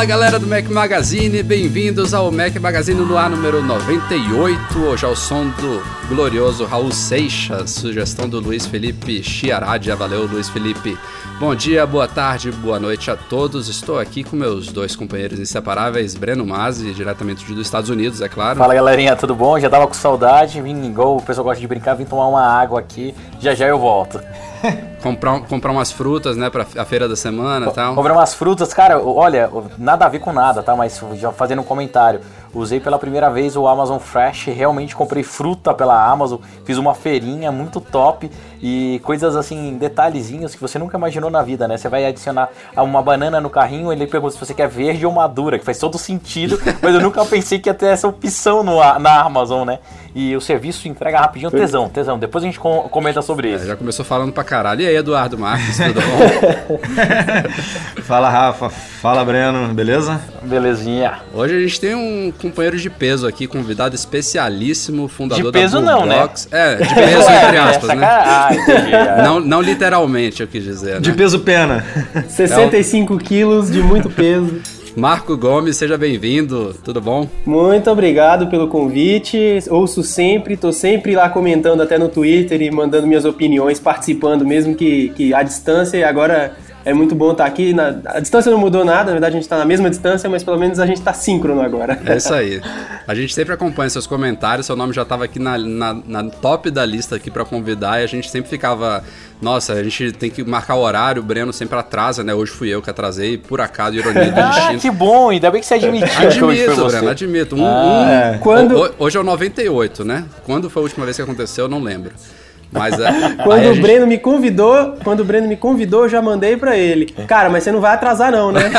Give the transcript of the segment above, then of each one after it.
Fala galera do Mac Magazine, bem-vindos ao Mac Magazine no ar número 98. Hoje ao som do glorioso Raul Seixas, sugestão do Luiz Felipe Chiaradia. Valeu, Luiz Felipe. Bom dia, boa tarde, boa noite a todos. Estou aqui com meus dois companheiros inseparáveis, Breno Mazzi, diretamente dos Estados Unidos, é claro. Fala galerinha, tudo bom? Já tava com saudade, vim igual o pessoal gosta de brincar, vim tomar uma água aqui, já já eu volto. comprar, comprar umas frutas, né, pra a feira da semana e tal. Comprar umas frutas, cara, olha, nada a ver com nada, tá? Mas já fazendo um comentário. Usei pela primeira vez o Amazon Fresh, realmente comprei fruta pela Amazon, fiz uma feirinha muito top e coisas assim, detalhezinhos que você nunca imaginou na vida, né? Você vai adicionar uma banana no carrinho, ele pergunta se você quer verde ou madura, que faz todo sentido, mas eu nunca pensei que ia ter essa opção no, na Amazon, né? E o serviço entrega rapidinho, tesão, tesão. Depois a gente comenta sobre é, isso. Já começou falando pra caralho. E aí, Eduardo Marques, tudo bom? fala, Rafa. Fala, Breno. Beleza? Belezinha. Hoje a gente tem um companheiro de peso aqui, convidado especialíssimo, fundador de peso da não, né? É, de peso entre aspas, né? Ah, entendi. É. Não, não literalmente, eu quis dizer. Né? De peso pena. 65 é um... quilos de muito peso. Marco Gomes, seja bem-vindo, tudo bom? Muito obrigado pelo convite. Ouço sempre, tô sempre lá comentando até no Twitter e mandando minhas opiniões, participando, mesmo que, que à distância. E agora é muito bom estar aqui. Na, a distância não mudou nada, na verdade a gente está na mesma distância, mas pelo menos a gente está síncrono agora. É isso aí. A gente sempre acompanha seus comentários, seu nome já estava aqui na, na, na, top da lista aqui para convidar e a gente sempre ficava. Nossa, a gente tem que marcar o horário, o Breno sempre atrasa, né? Hoje fui eu que atrasei, por acaso, ironia do ah, destino. Ah, que bom, ainda bem que você admitiu admito, que. Breno, admito. Um, ah, um, é. Quando... Hoje é o 98, né? Quando foi a última vez que aconteceu, eu não lembro. Mas é, quando o gente... Breno me convidou, quando o Breno me convidou, eu já mandei para ele. Cara, mas você não vai atrasar não, né?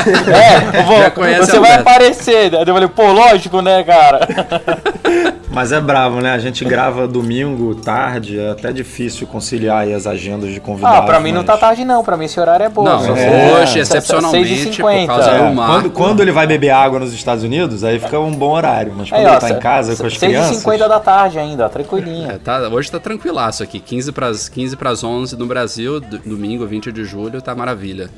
É, vou, você vai aparecer. Eu falei, pô, lógico, né, cara? Mas é bravo, né? A gente grava domingo, tarde, é até difícil conciliar as agendas de convidados. Ah, pra mim mas... não tá tarde não, pra mim esse horário é bom. Não, é, hoje, excepcionalmente, por causa é. do mar. Quando, quando, ele vai beber água nos Estados Unidos, aí fica um bom horário. Mas quando aí, ó, ele tá em casa com as crianças... 6h50 da tarde ainda, ó, tranquilinho. É, tá, hoje tá tranquilaço aqui, 15 para 15 pras 11 no Brasil, domingo 20 de julho, tá maravilha.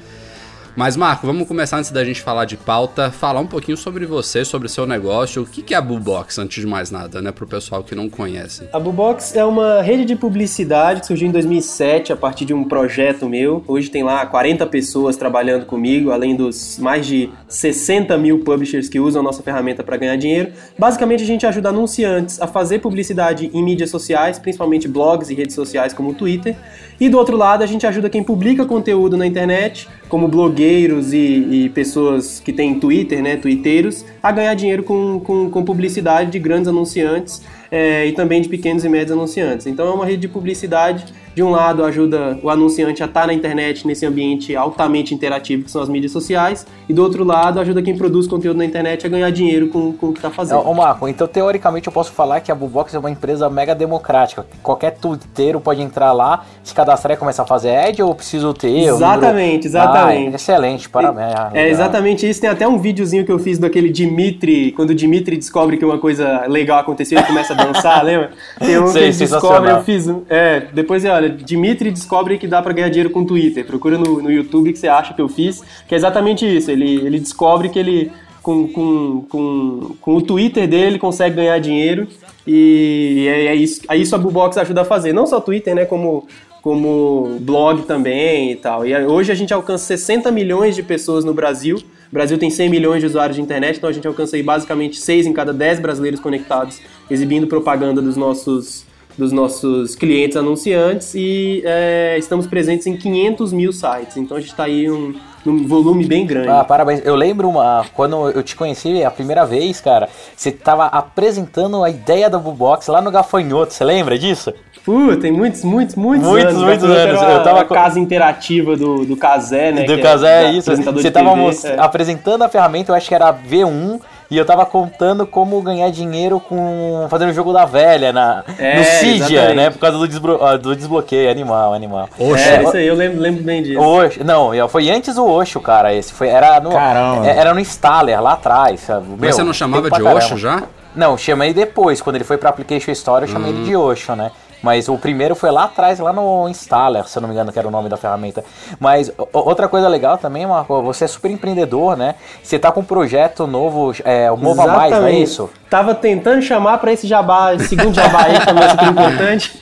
Mas, Marco, vamos começar antes da gente falar de pauta, falar um pouquinho sobre você, sobre o seu negócio. O que é a Bubox, antes de mais nada, né, pro pessoal que não conhece? A Bubox é uma rede de publicidade que surgiu em 2007 a partir de um projeto meu. Hoje tem lá 40 pessoas trabalhando comigo, além dos mais de 60 mil publishers que usam a nossa ferramenta para ganhar dinheiro. Basicamente, a gente ajuda anunciantes a fazer publicidade em mídias sociais, principalmente blogs e redes sociais como o Twitter. E do outro lado, a gente ajuda quem publica conteúdo na internet, como blogueiros e, e pessoas que têm Twitter, né, twitteiros, a ganhar dinheiro com, com, com publicidade de grandes anunciantes é, e também de pequenos e médios anunciantes. Então é uma rede de publicidade de um lado ajuda o anunciante a estar na internet nesse ambiente altamente interativo que são as mídias sociais, e do outro lado ajuda quem produz conteúdo na internet a ganhar dinheiro com, com o que está fazendo. Ô Marco, então teoricamente eu posso falar que a Bubox é uma empresa mega democrática. Qualquer twitteiro pode entrar lá, se cadastrar e começar a fazer ad ou preciso ter? Exatamente, exatamente. Ah, excelente, parabéns. É, é exatamente isso. Tem até um videozinho que eu fiz daquele Dimitri, quando o Dimitri descobre que uma coisa legal aconteceu e começa a dançar, lembra? Tem um Sei, que descobre, eu fiz. É, depois olha, Dimitri descobre que dá para ganhar dinheiro com Twitter. Procura no, no YouTube que você acha que eu fiz, que é exatamente isso. Ele, ele descobre que ele, com, com, com, com o Twitter dele, consegue ganhar dinheiro. E é, é isso, é isso a Bubox ajuda a fazer. Não só Twitter, né? Como, como blog também e tal. E hoje a gente alcança 60 milhões de pessoas no Brasil. O Brasil tem 100 milhões de usuários de internet, então a gente alcança aí basicamente 6 em cada 10 brasileiros conectados, exibindo propaganda dos nossos dos nossos clientes anunciantes e é, estamos presentes em 500 mil sites. Então a gente está aí um, num volume bem grande. Ah, parabéns. Eu lembro uma, quando eu te conheci a primeira vez, cara, você estava apresentando a ideia da Bubox lá no Gafanhoto. Você lembra disso? Pô, tem muitos, muitos, muitos, muitos anos. Muitos, anos. Eu tava com a casa interativa do, do Casé, né? Do Casé, é isso. Você tava é. apresentando a ferramenta, eu acho que era V1, e eu tava contando como ganhar dinheiro com fazendo o jogo da velha na, é, no Cydia, né? Por causa do, desblo do desbloqueio. Animal, animal. Oxo. É, isso aí, eu lembro, lembro bem disso. Oxo. Não, foi antes o Oxo, cara. Esse foi, era no, Caramba. Era no Installer, lá atrás. Meu, Mas você não chamava de Oxo já? Não, chamei depois. Quando ele foi pra Application Store, eu chamei hum. ele de Oxo, né? Mas o primeiro foi lá atrás, lá no Installer, se eu não me engano, que era o nome da ferramenta. Mas outra coisa legal também, Marco, você é super empreendedor, né? Você tá com um projeto novo, é, o Mova Exatamente. Mais, não é isso? Tava tentando chamar para esse jabá, esse segundo jabá aí, também é super importante,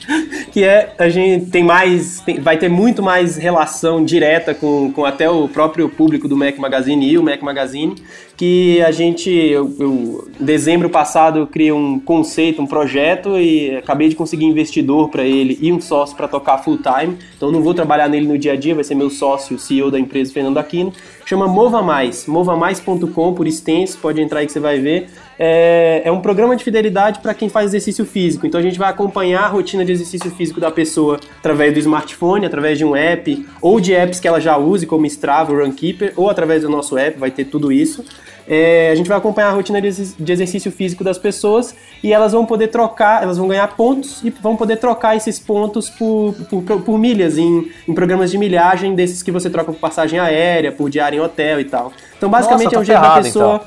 que é a gente tem mais, tem, vai ter muito mais relação direta com, com até o próprio público do Mac Magazine e o Mac Magazine, que a gente, eu, eu, em dezembro passado, eu criei um conceito, um projeto e acabei de conseguir investidor para ele e um sócio para tocar full time. Então não vou trabalhar nele no dia a dia, vai ser meu sócio, CEO da empresa, Fernando Aquino. Chama Mova Mais, movamais.com por extenso, pode entrar aí que você vai ver. É, é um programa de fidelidade para quem faz exercício físico. Então a gente vai acompanhar a rotina de exercício físico da pessoa através do smartphone, através de um app, ou de apps que ela já use, como Strava, Runkeeper, ou através do nosso app, vai ter tudo isso. É, a gente vai acompanhar a rotina de exercício físico das pessoas e elas vão poder trocar, elas vão ganhar pontos e vão poder trocar esses pontos por, por, por milhas em, em, programas de milhagem desses que você troca por passagem aérea, por diário em hotel e tal. Então, basicamente, Nossa, é um jeito da pessoa.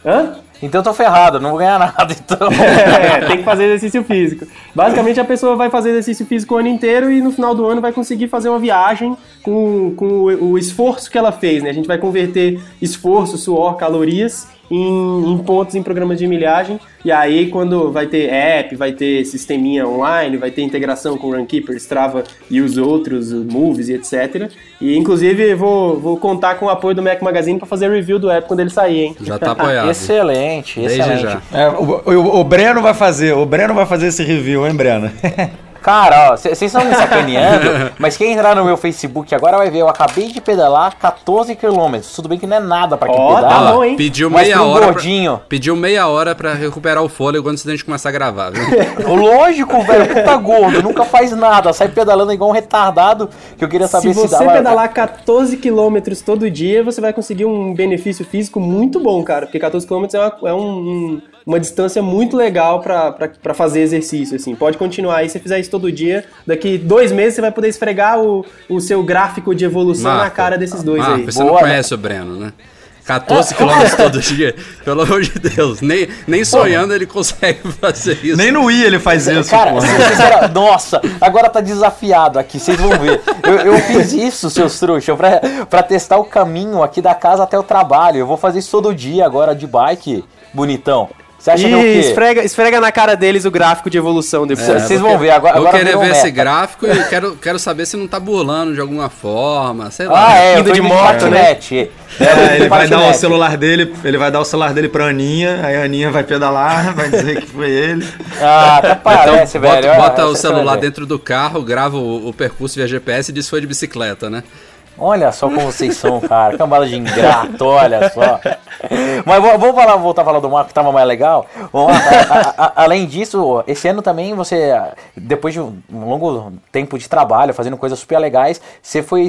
Então. Hã? Então eu tô ferrado, não vou ganhar nada, então. é, tem que fazer exercício físico. Basicamente a pessoa vai fazer exercício físico o ano inteiro e no final do ano vai conseguir fazer uma viagem com, com o, o esforço que ela fez, né? A gente vai converter esforço, suor, calorias em, em, pontos em programas de milhagem. E aí, quando vai ter app, vai ter sisteminha online, vai ter integração com o Runkeeper, Strava e os outros, Movies e etc. E inclusive vou, vou contar com o apoio do Mac Magazine para fazer review do app quando ele sair, hein? Já tá apoiado. excelente, Desde excelente. já. É, o, o, o Breno vai fazer, o Breno vai fazer esse review, hein, Breno? Cara, ó, vocês estão me sacaneando, mas quem entrar no meu Facebook agora vai ver, eu acabei de pedalar 14 km. Tudo bem que não é nada pra quem oh, pedala. Tá bom, hein? Pediu meia hora. Gordinho. Pra, pediu meia hora pra recuperar o fôlego antes da gente começar a gravar, viu? Lógico, velho, puta gordo, nunca faz nada, sai pedalando igual um retardado, que eu queria saber se, se você pedalar 14 km todo dia, você vai conseguir um benefício físico muito bom, cara, porque 14 km é, uma, é um, um uma distância muito legal para fazer exercício, assim. Pode continuar aí, se você fizer isso todo dia, daqui dois meses você vai poder esfregar o, o seu gráfico de evolução Marco, na cara desses dois Marco, aí. Você Boa, não conhece né? o Breno, né? 14 quilômetros todo dia. Pelo amor de Deus. Nem, nem sonhando ele consegue fazer isso. Nem no I ele faz isso. Cara, era, nossa, agora tá desafiado aqui, vocês vão ver. Eu, eu fiz isso, seus trouxas, pra, pra testar o caminho aqui da casa até o trabalho. Eu vou fazer isso todo dia agora de bike, bonitão. Você acha e que é o quê? Esfrega, esfrega na cara deles o gráfico de evolução depois. É, Vocês vão ver agora. Vou agora querer ver meta. esse gráfico e quero, quero saber se não tá burlando de alguma forma. Sei lá. Ah, é, indo de moto, né? É, ele vai dar o celular dele, ele vai dar o celular dele pra Aninha, aí a Aninha vai pedalar, vai dizer que foi ele. Ah, até parece, então, velho. Bota, bota o celular dentro do carro, grava o, o percurso via GPS e diz que foi de bicicleta, né? Olha só como vocês são, cara. Cambada de ingrato, olha só. Mas vamos falar, voltar a falar do Marco que tava mais legal. A, a, além disso, esse ano também você, depois de um longo tempo de trabalho, fazendo coisas super legais, você foi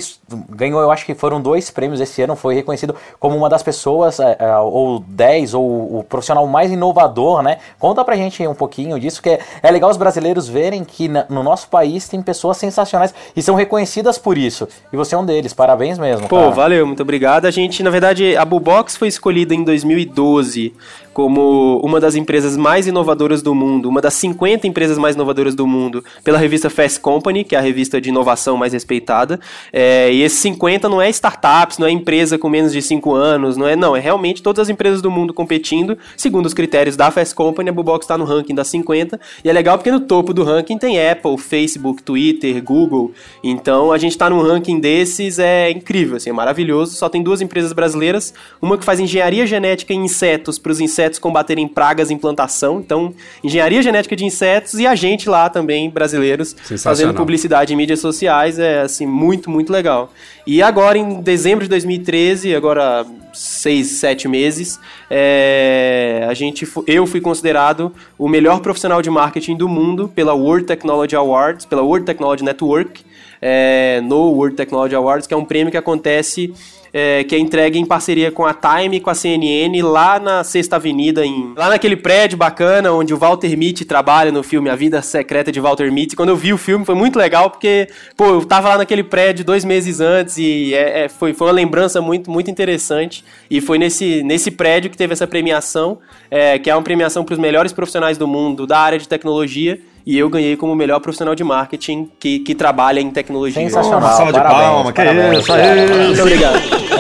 ganhou, eu acho que foram dois prêmios esse ano, foi reconhecido como uma das pessoas, é, é, ou 10, ou o profissional mais inovador, né? Conta pra gente um pouquinho disso, que é, é legal os brasileiros verem que no nosso país tem pessoas sensacionais e são reconhecidas por isso. E você é um deles, parabéns mesmo. Pô, cara. valeu, muito obrigado. A gente, na verdade, a Bubox foi escolhida em 2012 como uma das empresas mais inovadoras do mundo, uma das 50 empresas mais inovadoras do mundo, pela revista Fast Company, que é a revista de inovação mais respeitada. É, e esses 50 não é startups, não é empresa com menos de 5 anos, não é não, é realmente todas as empresas do mundo competindo, segundo os critérios da Fast Company, a Bubox está no ranking das 50, e é legal porque no topo do ranking tem Apple, Facebook, Twitter, Google, então a gente está num ranking desses, é, incrível, assim, é maravilhoso. Só tem duas empresas brasileiras, uma que faz engenharia genética em insetos para os insetos combaterem pragas em plantação. Então, engenharia genética de insetos e a gente lá também, brasileiros, fazendo publicidade em mídias sociais, é assim, muito, muito legal. E agora, em dezembro de 2013, agora seis, sete meses, é, a gente, eu fui considerado o melhor profissional de marketing do mundo pela World Technology Awards, pela World Technology Network, é, no World Technology Awards, que é um prêmio que acontece é, que é entregue em parceria com a Time e com a CNN lá na Sexta Avenida, em, lá naquele prédio bacana onde o Walter Mitty trabalha no filme A Vida Secreta de Walter Mitty. Quando eu vi o filme foi muito legal porque, pô, eu tava lá naquele prédio dois meses antes e é, é, foi, foi uma lembrança muito, muito interessante. E foi nesse, nesse prédio que teve essa premiação, é, que é uma premiação para os melhores profissionais do mundo da área de tecnologia e eu ganhei como melhor profissional de marketing que, que trabalha em tecnologia. Sensacional. Uma salva de palmas, que é isso, aí. Muito obrigado.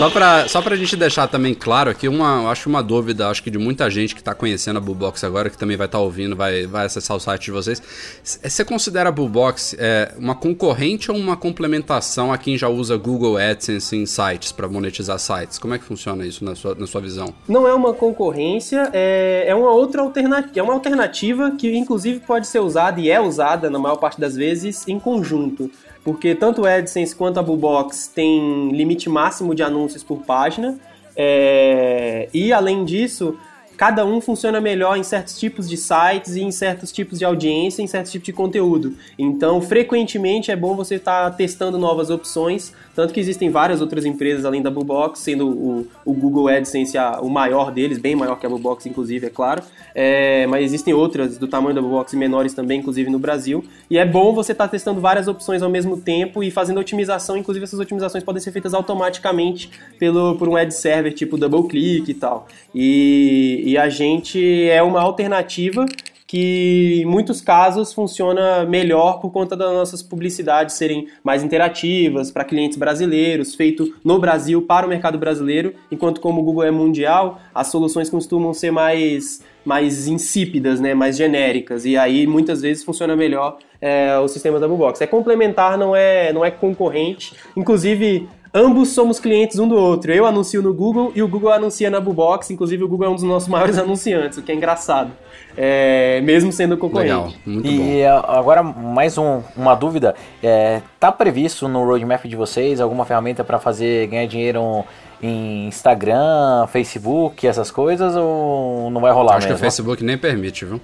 Só pra, só pra gente deixar também claro aqui, uma, acho uma dúvida, acho que de muita gente que tá conhecendo a Bullbox agora, que também vai estar tá ouvindo, vai, vai acessar o site de vocês. Você considera a Bullbox é, uma concorrente ou uma complementação a quem já usa Google AdSense em sites para monetizar sites? Como é que funciona isso na sua, na sua visão? Não é uma concorrência, é, é uma outra alternativa, é uma alternativa que inclusive pode ser usada e é usada na maior parte das vezes em conjunto porque tanto o AdSense quanto a Bullbox tem limite máximo de anúncios por página, é... e além disso, cada um funciona melhor em certos tipos de sites e em certos tipos de audiência, em certos tipos de conteúdo. Então, frequentemente é bom você estar tá testando novas opções tanto que existem várias outras empresas além da Bluebox, sendo o, o Google AdSense a, o maior deles, bem maior que a Bluebox, inclusive, é claro. É, mas existem outras do tamanho da Bluebox e menores também, inclusive no Brasil. E é bom você estar tá testando várias opções ao mesmo tempo e fazendo otimização. Inclusive, essas otimizações podem ser feitas automaticamente pelo, por um ad server tipo DoubleClick e tal. E, e a gente é uma alternativa que em muitos casos funciona melhor por conta das nossas publicidades serem mais interativas para clientes brasileiros, feito no Brasil para o mercado brasileiro, enquanto como o Google é mundial, as soluções costumam ser mais mais insípidas, né, mais genéricas, e aí muitas vezes funciona melhor é, o sistema da Box. É complementar, não é, não é concorrente. Inclusive, ambos somos clientes um do outro. Eu anuncio no Google e o Google anuncia na Bubox. Inclusive, o Google é um dos nossos maiores anunciantes, o que é engraçado. É, mesmo sendo concorrente. Legal, muito e bom. E agora, mais um, uma dúvida. É, tá previsto no roadmap de vocês alguma ferramenta para fazer ganhar dinheiro em Instagram, Facebook, essas coisas, ou não vai rolar Acho mesmo? que o Facebook nem permite, viu?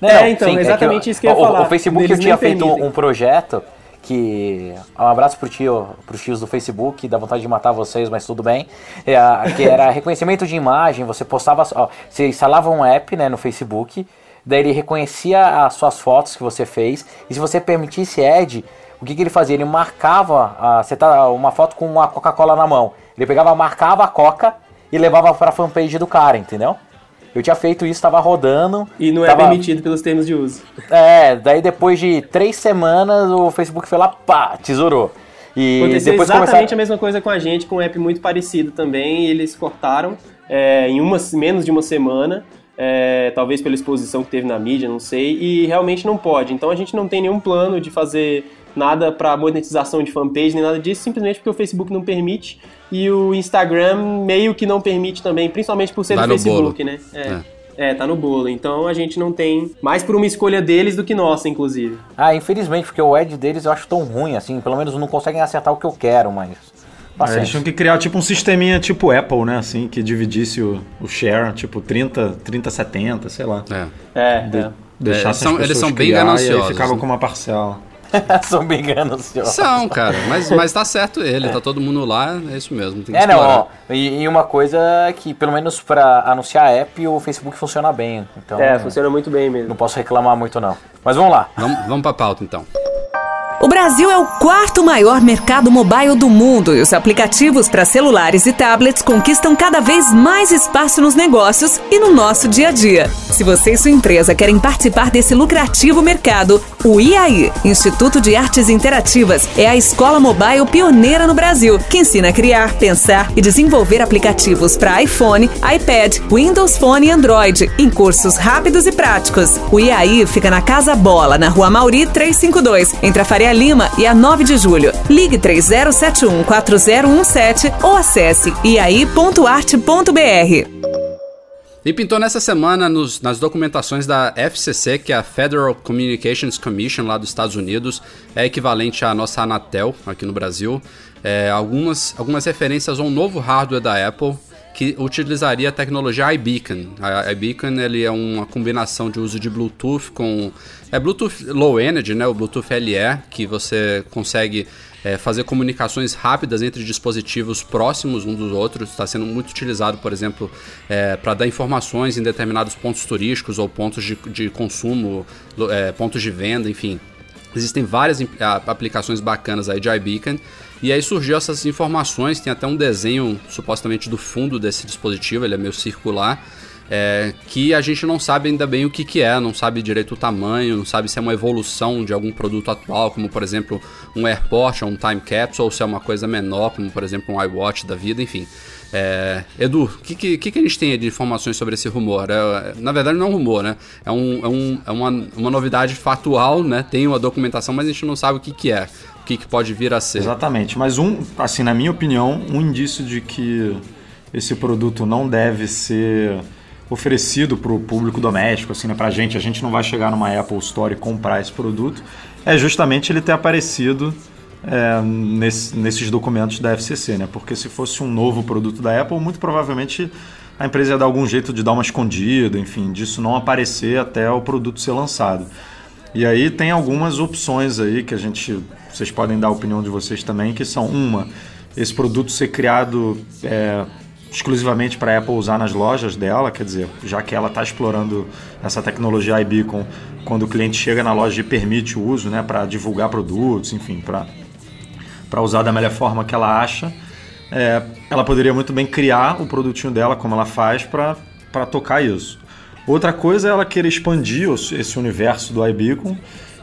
Não, é, então, sim, exatamente é que, isso que eu ia o, falar. O Facebook tinha feito um projeto que um abraço pro tio, pros tios do Facebook, dá vontade de matar vocês, mas tudo bem. É, que era reconhecimento de imagem, você postava, ó, você instalava um app, né, no Facebook, daí ele reconhecia as suas fotos que você fez, e se você permitisse ad, o que, que ele fazia? Ele marcava, a, você tá uma foto com uma Coca-Cola na mão. Ele pegava, marcava a Coca e levava para a fanpage do cara, entendeu? Eu tinha feito isso, estava rodando. E não é tava... permitido pelos termos de uso. É, daí depois de três semanas o Facebook foi lá, pá, tesourou. E Aconteceu depois exatamente começaram... a mesma coisa com a gente, com um app muito parecido também. eles cortaram é, em uma, menos de uma semana. É, talvez pela exposição que teve na mídia, não sei, e realmente não pode. Então a gente não tem nenhum plano de fazer nada para monetização de fanpage, nem nada disso, simplesmente porque o Facebook não permite e o Instagram meio que não permite também, principalmente por ser Vai do Facebook, bolo. né? É. é. É, tá no bolo. Então a gente não tem mais por uma escolha deles do que nossa, inclusive. Ah, infelizmente, porque o ad deles eu acho tão ruim, assim. Pelo menos não conseguem acertar o que eu quero, mas. É, eles tinham que criar tipo um sisteminha tipo Apple, né? Assim, que dividisse o, o share, tipo 30, 30, 70, sei lá. É. É. De, é. Deixasse é, são, eles são bem gananciosos. E aí ficava né? com uma parcela. São bem gananciosos. São, cara. Mas, mas tá certo ele, tá todo mundo lá, é isso mesmo. Tem que é, não, ó, e, e, uma coisa que, pelo menos pra anunciar a app, o Facebook funciona bem. Então, é, funciona muito bem mesmo. Não posso reclamar muito, não. Mas vamos lá. Vamos, vamos pra pauta, então. O Brasil é o quarto maior mercado mobile do mundo e os aplicativos para celulares e tablets conquistam cada vez mais espaço nos negócios e no nosso dia a dia. Se você e sua empresa querem participar desse lucrativo mercado, O IAI, Instituto de Artes Interativas, é a escola mobile pioneira no Brasil, que ensina a criar, pensar e desenvolver aplicativos para iPhone, iPad, Windows Phone e Android, em cursos rápidos e práticos. O IAI fica na Casa Bola, na Rua Mauri 352, entre a Faria Lima e a 9 de Julho. Ligue 3071 4017 ou acesse iai.arte.br. E pintou nessa semana nos, nas documentações da FCC, que é a Federal Communications Commission lá dos Estados Unidos, é equivalente à nossa Anatel aqui no Brasil, é, algumas, algumas referências a um novo hardware da Apple que utilizaria a tecnologia iBeacon. A iBeacon ele é uma combinação de uso de Bluetooth com é Bluetooth Low Energy, né, o Bluetooth LE, que você consegue é, fazer comunicações rápidas entre dispositivos próximos um dos outros. Está sendo muito utilizado, por exemplo, é, para dar informações em determinados pontos turísticos ou pontos de, de consumo, é, pontos de venda, enfim. Existem várias aplicações bacanas aí de iBeacon. E aí surgiu essas informações, tem até um desenho supostamente do fundo desse dispositivo, ele é meio circular é, que a gente não sabe ainda bem o que, que é, não sabe direito o tamanho, não sabe se é uma evolução de algum produto atual, como por exemplo um AirPort ou um Time Capsule, ou se é uma coisa menor, como por exemplo um iWatch da vida, enfim. É, Edu, o que, que, que, a gente tem de informações sobre esse rumor? É, na verdade, não é um rumor, né? É, um, é, um, é uma, uma novidade fatual, né? Tem uma documentação, mas a gente não sabe o que, que é, o que, que pode vir a ser. Exatamente, mas um, assim, na minha opinião, um indício de que esse produto não deve ser oferecido para o público doméstico, assim, né, para a gente, a gente não vai chegar numa Apple Store e comprar esse produto, é justamente ele ter aparecido é, nesse, nesses documentos da FCC, né? Porque se fosse um novo produto da Apple, muito provavelmente a empresa ia dar algum jeito de dar uma escondida, enfim, disso não aparecer até o produto ser lançado. E aí tem algumas opções aí que a gente, vocês podem dar a opinião de vocês também, que são uma, esse produto ser criado é, exclusivamente para a Apple usar nas lojas dela, quer dizer, já que ela está explorando essa tecnologia iBeacon, quando o cliente chega na loja e permite o uso, né, para divulgar produtos, enfim, para usar da melhor forma que ela acha, é, ela poderia muito bem criar o produtinho dela, como ela faz, para tocar isso. Outra coisa é ela querer expandir esse universo do iBeacon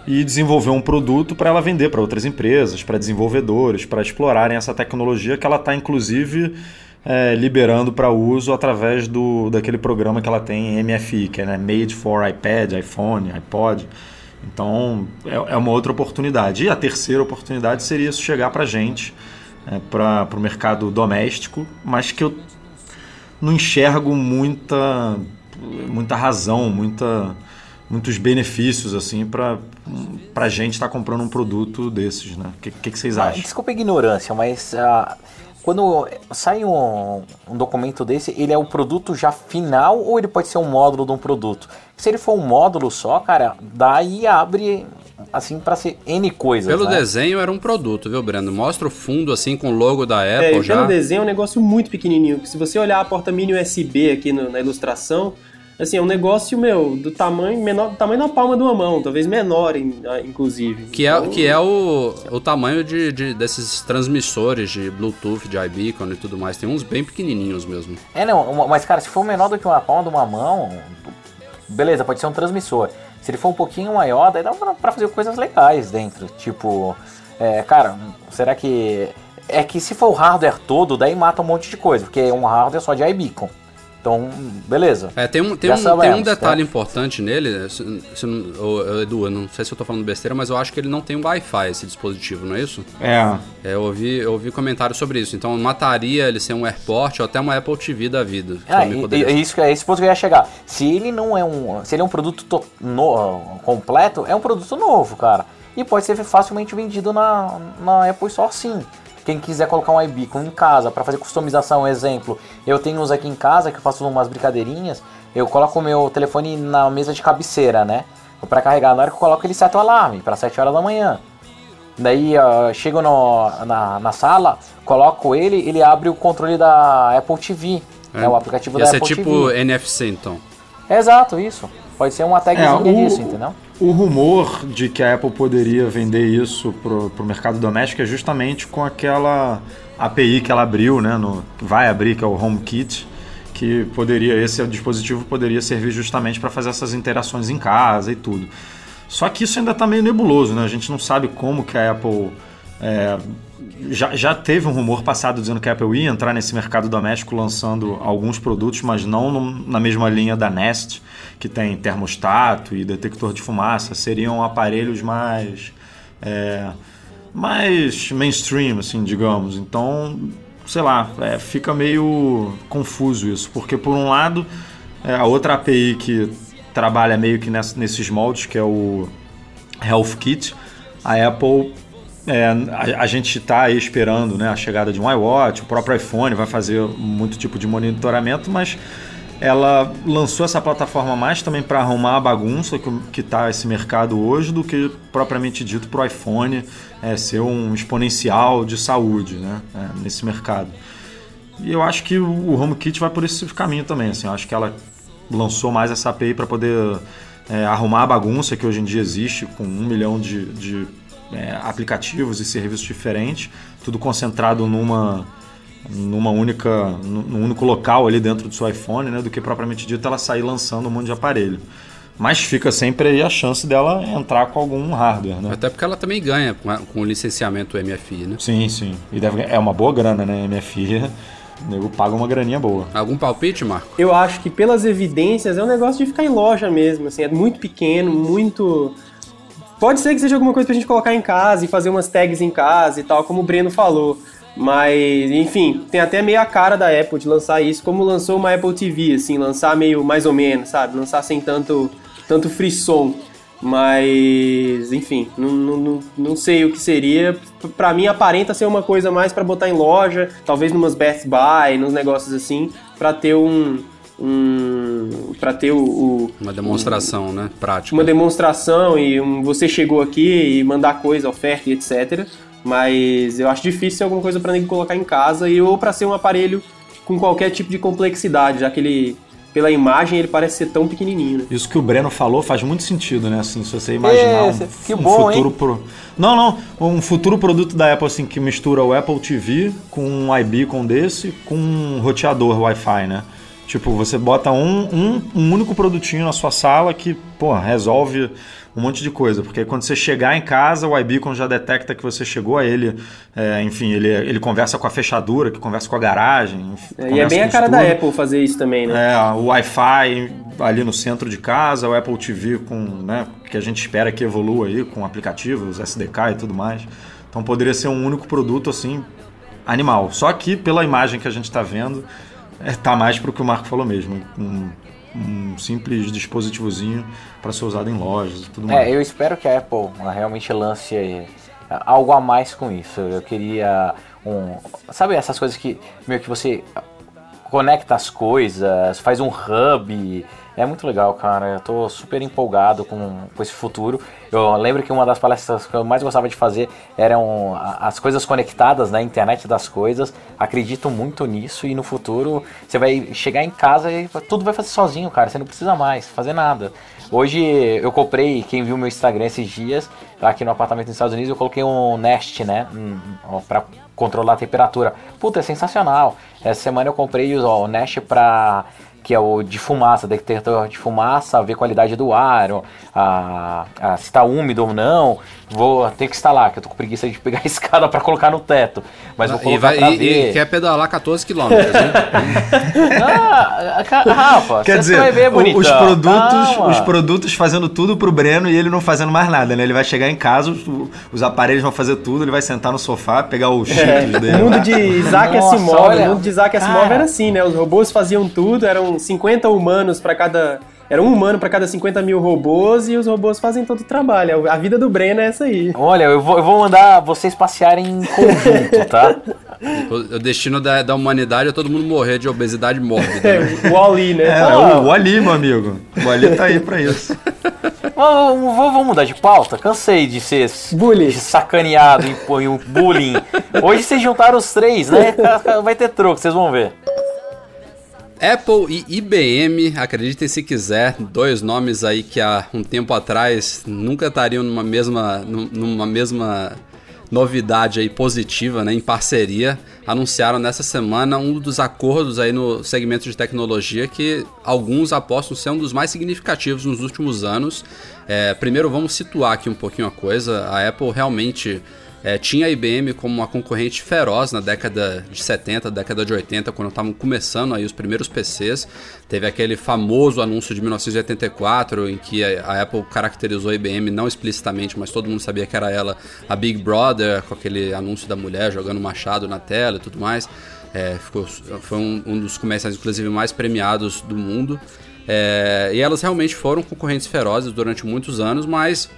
e desenvolver um produto para ela vender para outras empresas, para desenvolvedores, para explorarem essa tecnologia que ela está, inclusive, é, liberando para uso através do, daquele programa que ela tem MFI, que é né, Made for iPad, iPhone, iPod. Então é, é, uma outra oportunidade. E a terceira oportunidade seria isso chegar para a gente, é, para o mercado doméstico, mas que eu não enxergo muita, muita razão, muita, muitos benefícios assim para a gente estar tá comprando um produto desses. Né? O que, que, que vocês ah, acham? Desculpa a ignorância, mas uh, quando sai um, um, documento desse, ele é o produto já final ou ele pode ser um módulo de um produto? Se ele for um módulo só, cara, daí abre assim para ser N coisas. Pelo né? desenho era um produto, viu, Breno? Mostra o fundo assim com o logo da Apple é, já. Pelo desenho é um negócio muito pequenininho. Se você olhar a porta mini USB aqui no, na ilustração, Assim, é um negócio, meu, do tamanho menor, do tamanho da palma de uma mão, talvez menor, ah, inclusive. Que é, então, que é o, o tamanho de, de, desses transmissores de Bluetooth, de iBeacon e tudo mais. Tem uns bem pequenininhos mesmo. É, não, mas cara, se for menor do que uma palma de uma mão, beleza, pode ser um transmissor. Se ele for um pouquinho maior, daí dá pra fazer coisas legais dentro. Tipo, é, cara, será que. É que se for o hardware todo, daí mata um monte de coisa, porque é um hardware só de iBeacon. Então, beleza. É, tem um, tem um, tem um detalhe tá? importante nele, se, se, Edu, eu não sei se eu tô falando besteira, mas eu acho que ele não tem um Wi-Fi esse dispositivo, não é isso? É. é eu, ouvi, eu ouvi comentários sobre isso. Então mataria ele ser um AirPort ou até uma Apple TV da vida. Ah, e, poderia... e, isso, é esse ponto que eu ia chegar. Se ele não é um. Se ele é um produto to, no, completo, é um produto novo, cara. E pode ser facilmente vendido na, na Apple Store sim. Quem quiser colocar um iBeacon em casa para fazer customização, exemplo, eu tenho uns aqui em casa que eu faço umas brincadeirinhas, eu coloco o meu telefone na mesa de cabeceira, né? Para carregar, na hora que eu coloco ele seta o alarme para 7 horas da manhã. Daí uh, chego no, na, na sala, coloco ele, ele abre o controle da Apple TV, é. né, o aplicativo Ia da Apple TV. Ia ser tipo NFC então. Exato, isso. Pode ser uma tagzinha é, o, disso, entendeu? O rumor de que a Apple poderia vender isso pro, pro mercado doméstico é justamente com aquela API que ela abriu, né? No, vai abrir, que é o HomeKit, que poderia, esse dispositivo poderia servir justamente para fazer essas interações em casa e tudo. Só que isso ainda está meio nebuloso, né? A gente não sabe como que a Apple é, já, já teve um rumor passado dizendo que a Apple ia entrar nesse mercado doméstico lançando alguns produtos, mas não no, na mesma linha da Nest, que tem termostato e detector de fumaça. Seriam aparelhos mais. É, mais mainstream, assim, digamos. Então, sei lá, é, fica meio confuso isso, porque por um lado, é, a outra API que trabalha meio que nessa, nesses moldes, que é o Health Kit, a Apple é, a, a, gente está esperando né, a chegada de um iWatch, o próprio iPhone vai fazer muito tipo de monitoramento, mas ela lançou essa plataforma mais também para arrumar a bagunça que está esse mercado hoje do que propriamente dito para o iPhone é, ser um exponencial de saúde né, é, nesse mercado. E eu acho que o HomeKit vai por esse caminho também. Assim, acho que ela lançou mais essa API para poder é, arrumar a bagunça que hoje em dia existe com um milhão de, de é, aplicativos e serviços diferentes, tudo concentrado numa numa única num único local ali dentro do seu iPhone, né, do que propriamente dito ela sair lançando um monte de aparelho. Mas fica sempre aí a chance dela entrar com algum hardware, né? Até porque ela também ganha com, a, com o licenciamento MFI, né? Sim, sim. E deve, é uma boa grana, né? MFI o nego paga uma graninha boa. Algum palpite, Marco? Eu acho que pelas evidências é um negócio de ficar em loja mesmo, assim, é muito pequeno, muito Pode ser que seja alguma coisa pra gente colocar em casa e fazer umas tags em casa e tal, como o Breno falou. Mas, enfim, tem até meio a cara da Apple de lançar isso, como lançou uma Apple TV, assim, lançar meio mais ou menos, sabe? Lançar sem tanto, tanto frisson. Mas, enfim, não, não, não sei o que seria. Para mim, aparenta ser uma coisa mais para botar em loja, talvez numas Best Buy, nos negócios assim, para ter um, um para ter o, o, uma demonstração, um, né, prática. Uma demonstração e um, você chegou aqui e mandar coisa, oferta e etc. Mas eu acho difícil ser alguma coisa para nem colocar em casa e ou para ser um aparelho com qualquer tipo de complexidade, já que ele pela imagem ele parece ser tão pequenininho. Né? Isso que o Breno falou faz muito sentido, né? Assim, se você imaginar um, que bom, futuro hein? pro Não, não, um futuro produto da Apple assim que mistura o Apple TV com um iBeacon desse com um roteador Wi-Fi, né? Tipo, você bota um, um, um, único produtinho na sua sala que, pô, resolve um monte de coisa. Porque quando você chegar em casa, o iBeacon já detecta que você chegou a ele. É, enfim, ele, ele conversa com a fechadura, que conversa com a garagem. É, e é bem a cara da Apple fazer isso também, né? É, o Wi-Fi ali no centro de casa, o Apple TV com, né, que a gente espera que evolua aí com aplicativos, SDK e tudo mais. Então poderia ser um único produto assim animal. Só que pela imagem que a gente está vendo, é, tá mais para o que o Marco falou mesmo. Um, um simples dispositivozinho para ser usado em lojas e tudo é, mais. É, eu espero que a Apple realmente lance é, algo a mais com isso. Eu queria um. Sabe essas coisas que meio que você conecta as coisas, faz um hub é muito legal, cara. Eu tô super empolgado com, com esse futuro. Eu lembro que uma das palestras que eu mais gostava de fazer eram as coisas conectadas, né? Internet das coisas. Acredito muito nisso e no futuro você vai chegar em casa e tudo vai fazer sozinho, cara. Você não precisa mais fazer nada. Hoje eu comprei, quem viu meu Instagram esses dias, aqui no apartamento nos Estados Unidos, eu coloquei um Nest, né? Pra controlar a temperatura. Puta, é sensacional. Essa semana eu comprei ó, o Nest pra que é o de fumaça, detector de fumaça, ver qualidade do ar, a, a, se está úmido ou não. Vou ter que instalar, que eu tô com preguiça de pegar a escada para colocar no teto. Mas vou colocar e, vai, e, ver. e quer pedalar 14 km, né? ah, Rafa, quer dizer, vai ver, bonitão. os produtos, os produtos fazendo tudo pro Breno e ele não fazendo mais nada, né? Ele vai chegar em casa, os, os aparelhos vão fazer tudo, ele vai sentar no sofá, pegar o chip é, dele. O mundo de Isaac Nossa, Asimov, olha, o mundo de Isaac Asimov era assim, né? Os robôs faziam tudo, eram 50 humanos para cada era um humano para cada 50 mil robôs e os robôs fazem todo o trabalho. A vida do Breno é essa aí. Olha, eu vou, eu vou mandar vocês passearem em conjunto, tá? O, destino da, da humanidade é todo mundo morrer de obesidade mórbida. Né? É, o Ali, né? É, ah. o Ali, meu amigo. O Ali tá aí pra isso. Vamos, vamos mudar de pauta? Cansei de ser bullying. sacaneado em, em bullying. Hoje vocês juntaram os três, né? Vai ter troco, vocês vão ver. Apple e IBM, acreditem se quiser, dois nomes aí que há um tempo atrás nunca estariam numa mesma, numa mesma novidade aí positiva, né, em parceria, anunciaram nessa semana um dos acordos aí no segmento de tecnologia que alguns apostam ser um dos mais significativos nos últimos anos. É, primeiro vamos situar aqui um pouquinho a coisa. A Apple realmente é, tinha a IBM como uma concorrente feroz na década de 70, década de 80, quando estavam começando aí os primeiros PCs. Teve aquele famoso anúncio de 1984 em que a Apple caracterizou a IBM não explicitamente, mas todo mundo sabia que era ela, a Big Brother, com aquele anúncio da mulher jogando machado na tela e tudo mais. É, ficou, foi um, um dos comerciais, inclusive, mais premiados do mundo. É, e elas realmente foram concorrentes ferozes durante muitos anos, mas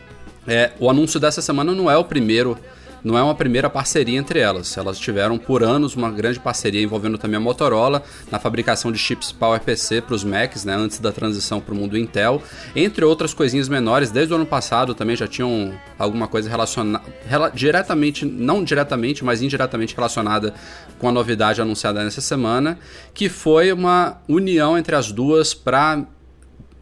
é, o anúncio dessa semana não é o primeiro não é uma primeira parceria entre elas. Elas tiveram por anos uma grande parceria envolvendo também a Motorola na fabricação de chips PowerPC para os Macs, né, antes da transição para o mundo Intel, entre outras coisinhas menores. Desde o ano passado também já tinham alguma coisa relacionada rela, diretamente, não diretamente, mas indiretamente relacionada com a novidade anunciada nessa semana, que foi uma união entre as duas para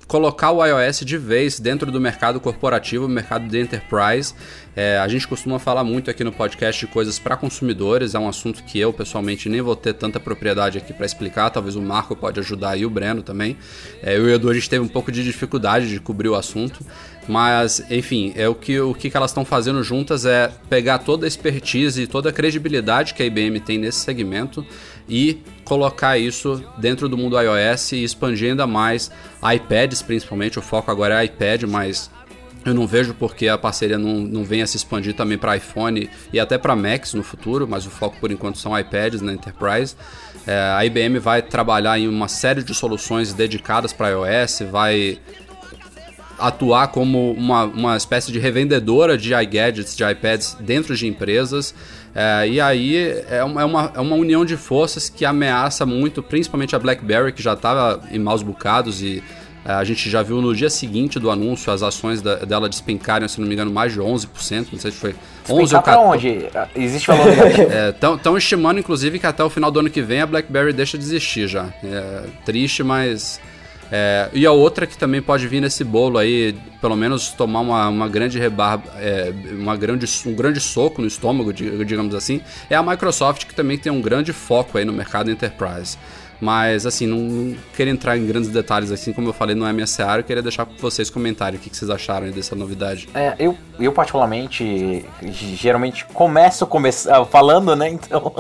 colocar o iOS de vez dentro do mercado corporativo, mercado de enterprise. É, a gente costuma falar muito aqui no podcast de coisas para consumidores, é um assunto que eu pessoalmente nem vou ter tanta propriedade aqui para explicar, talvez o Marco pode ajudar e o Breno também. É, eu e o Edu a gente teve um pouco de dificuldade de cobrir o assunto, mas enfim, é o que, o que elas estão fazendo juntas é pegar toda a expertise e toda a credibilidade que a IBM tem nesse segmento e colocar isso dentro do mundo iOS e expandir ainda mais iPads, principalmente. O foco agora é iPad, mas eu não vejo porque a parceria não, não venha se expandir também para iPhone e até para Macs no futuro, mas o foco por enquanto são iPads na Enterprise. É, a IBM vai trabalhar em uma série de soluções dedicadas para iOS, vai atuar como uma, uma espécie de revendedora de iGadgets, de iPads dentro de empresas. É, e aí é uma, é, uma, é uma união de forças que ameaça muito, principalmente a BlackBerry, que já estava em maus bocados e a gente já viu no dia seguinte do anúncio as ações da, dela despencarem, se não me engano, mais de 11%, não sei se foi 11 ou 14. onde? Existe valor Estão é, estimando, inclusive, que até o final do ano que vem a BlackBerry deixa de existir já. É triste, mas é, e a outra que também pode vir nesse bolo aí, pelo menos tomar uma, uma grande rebarba, é, uma grande, um grande soco no estômago, digamos assim, é a Microsoft, que também tem um grande foco aí no mercado enterprise. Mas, assim, não, não entrar em grandes detalhes, assim, como eu falei, não é minha seara, eu queria deixar vocês comentário o que, que vocês acharam dessa novidade. É, eu, eu particularmente, geralmente começo começar falando, né, então,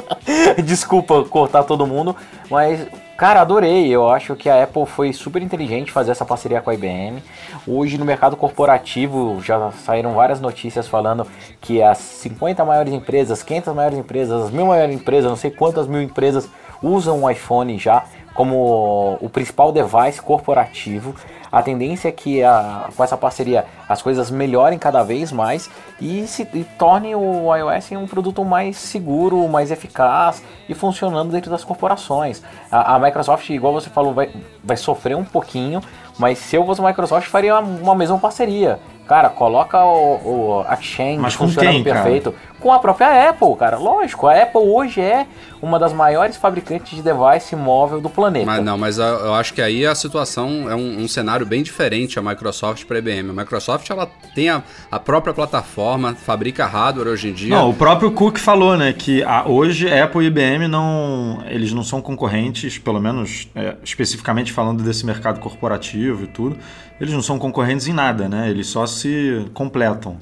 desculpa cortar todo mundo, mas Cara, adorei. Eu acho que a Apple foi super inteligente fazer essa parceria com a IBM. Hoje no mercado corporativo já saíram várias notícias falando que as 50 maiores empresas, 500 maiores empresas, as mil maiores empresas, não sei quantas mil empresas usam o iPhone já como o principal device corporativo. A tendência é que a, com essa parceria as coisas melhorem cada vez mais e se e torne o iOS um produto mais seguro, mais eficaz e funcionando dentro das corporações. A, a Microsoft, igual você falou, vai, vai sofrer um pouquinho, mas se eu fosse a Microsoft, faria uma, uma mesma parceria. Cara, coloca o, o Exchange Mas funcionando quem, perfeito. Cara? Com a própria Apple, cara. Lógico, a Apple hoje é uma das maiores fabricantes de device móvel do planeta. Mas não, mas eu acho que aí a situação é um, um cenário bem diferente a Microsoft para a IBM. A Microsoft ela tem a, a, própria plataforma, fabrica hardware hoje em dia. Não, o próprio Cook falou, né, que a, hoje Apple e IBM não, eles não são concorrentes, pelo menos é, especificamente falando desse mercado corporativo e tudo eles não são concorrentes em nada, né? Eles só se completam.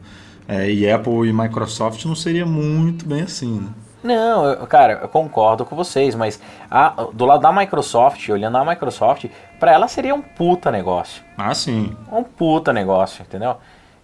É, e Apple e Microsoft não seria muito bem assim, né? Não, eu, cara, eu concordo com vocês, mas a, do lado da Microsoft, olhando a Microsoft, para ela seria um puta negócio. Ah, sim. Um puta negócio, entendeu?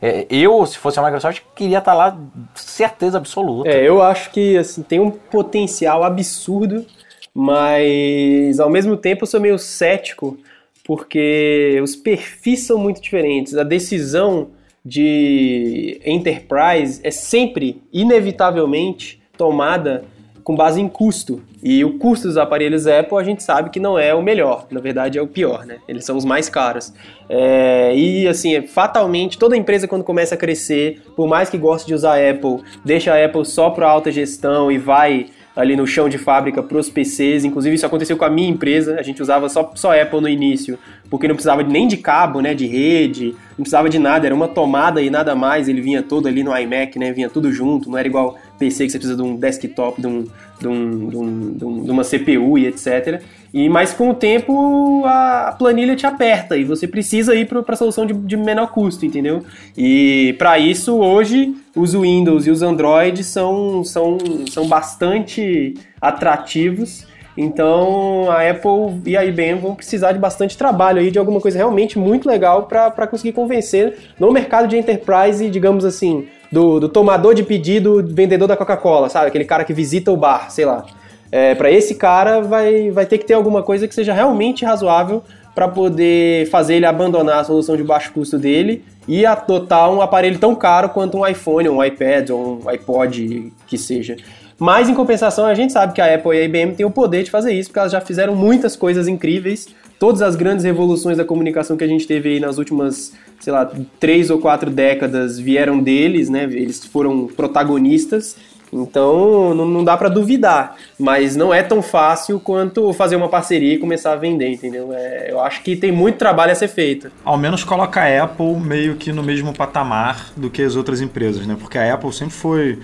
É, eu, se fosse a Microsoft, queria estar tá lá, certeza absoluta. É, eu acho que assim, tem um potencial absurdo, mas ao mesmo tempo eu sou meio cético porque os perfis são muito diferentes. A decisão de enterprise é sempre, inevitavelmente, tomada com base em custo. E o custo dos aparelhos Apple a gente sabe que não é o melhor, na verdade é o pior, né? Eles são os mais caros. É, e assim, é, fatalmente, toda empresa quando começa a crescer, por mais que goste de usar Apple, deixa a Apple só para alta gestão e vai ali no chão de fábrica para os PCs. Inclusive, isso aconteceu com a minha empresa. A gente usava só, só Apple no início, porque não precisava nem de cabo, né, de rede, não precisava de nada. Era uma tomada e nada mais. Ele vinha todo ali no iMac, né, vinha tudo junto. Não era igual PC que você precisa de um desktop, de, um, de, um, de, um, de uma CPU e etc. E mas com o tempo a planilha te aperta e você precisa ir para a solução de, de, menor custo, entendeu? E para isso hoje os Windows e os Android são, são, são bastante atrativos. Então a Apple e a IBM vão precisar de bastante trabalho aí, de alguma coisa realmente muito legal para conseguir convencer no mercado de enterprise, digamos assim, do, do tomador de pedido, vendedor da Coca-Cola, sabe? Aquele cara que visita o bar, sei lá. É, para esse cara vai, vai ter que ter alguma coisa que seja realmente razoável para poder fazer ele abandonar a solução de baixo custo dele e adotar um aparelho tão caro quanto um iPhone, um iPad ou um iPod que seja. Mas em compensação, a gente sabe que a Apple e a IBM têm o poder de fazer isso, porque elas já fizeram muitas coisas incríveis. Todas as grandes revoluções da comunicação que a gente teve aí nas últimas, sei lá, três ou quatro décadas vieram deles, né? Eles foram protagonistas. Então não, não dá para duvidar, mas não é tão fácil quanto fazer uma parceria e começar a vender, entendeu? É, eu acho que tem muito trabalho a ser feito. Ao menos coloca a Apple meio que no mesmo patamar do que as outras empresas, né? Porque a Apple sempre foi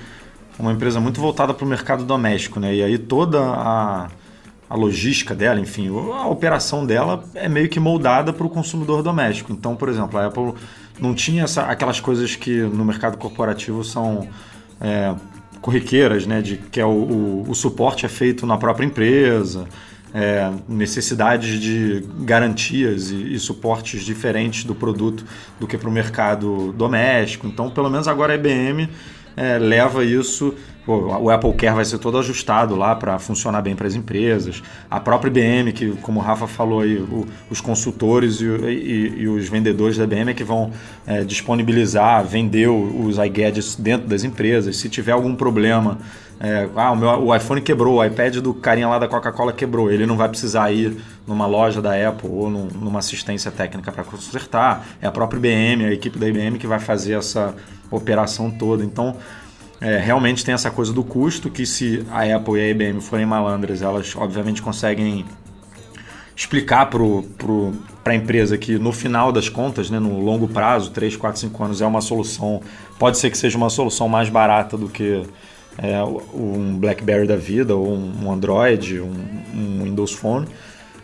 uma empresa muito voltada para o mercado doméstico, né? E aí toda a, a logística dela, enfim, a operação dela é meio que moldada para o consumidor doméstico. Então, por exemplo, a Apple não tinha essa, aquelas coisas que no mercado corporativo são é, corriqueiras, né? De que é o, o, o, suporte é feito na própria empresa, é, necessidades de garantias e, e, suportes diferentes do produto do que para o mercado doméstico. Então, pelo menos agora a IBM é, leva isso. Pô, o Apple Care vai ser todo ajustado lá para funcionar bem para as empresas. A própria IBM, que, como o Rafa falou aí, o, os consultores e, e, e, os vendedores da IBM é que vão é, disponibilizar, vender os iGadgets dentro das empresas. Se tiver algum problema, é, ah, o, meu, o iPhone quebrou, o iPad do carinha lá da Coca-Cola quebrou, ele não vai precisar ir numa loja da Apple ou num, numa assistência técnica para consertar. É a própria IBM, a equipe da IBM que vai fazer essa operação toda. Então, é, realmente tem essa coisa do custo, que se a Apple e a IBM forem malandras, elas obviamente conseguem explicar para a empresa que no final das contas, né, no longo prazo, 3, 4, 5 anos, é uma solução, pode ser que seja uma solução mais barata do que é, um BlackBerry da vida, ou um Android, um, um Windows Phone,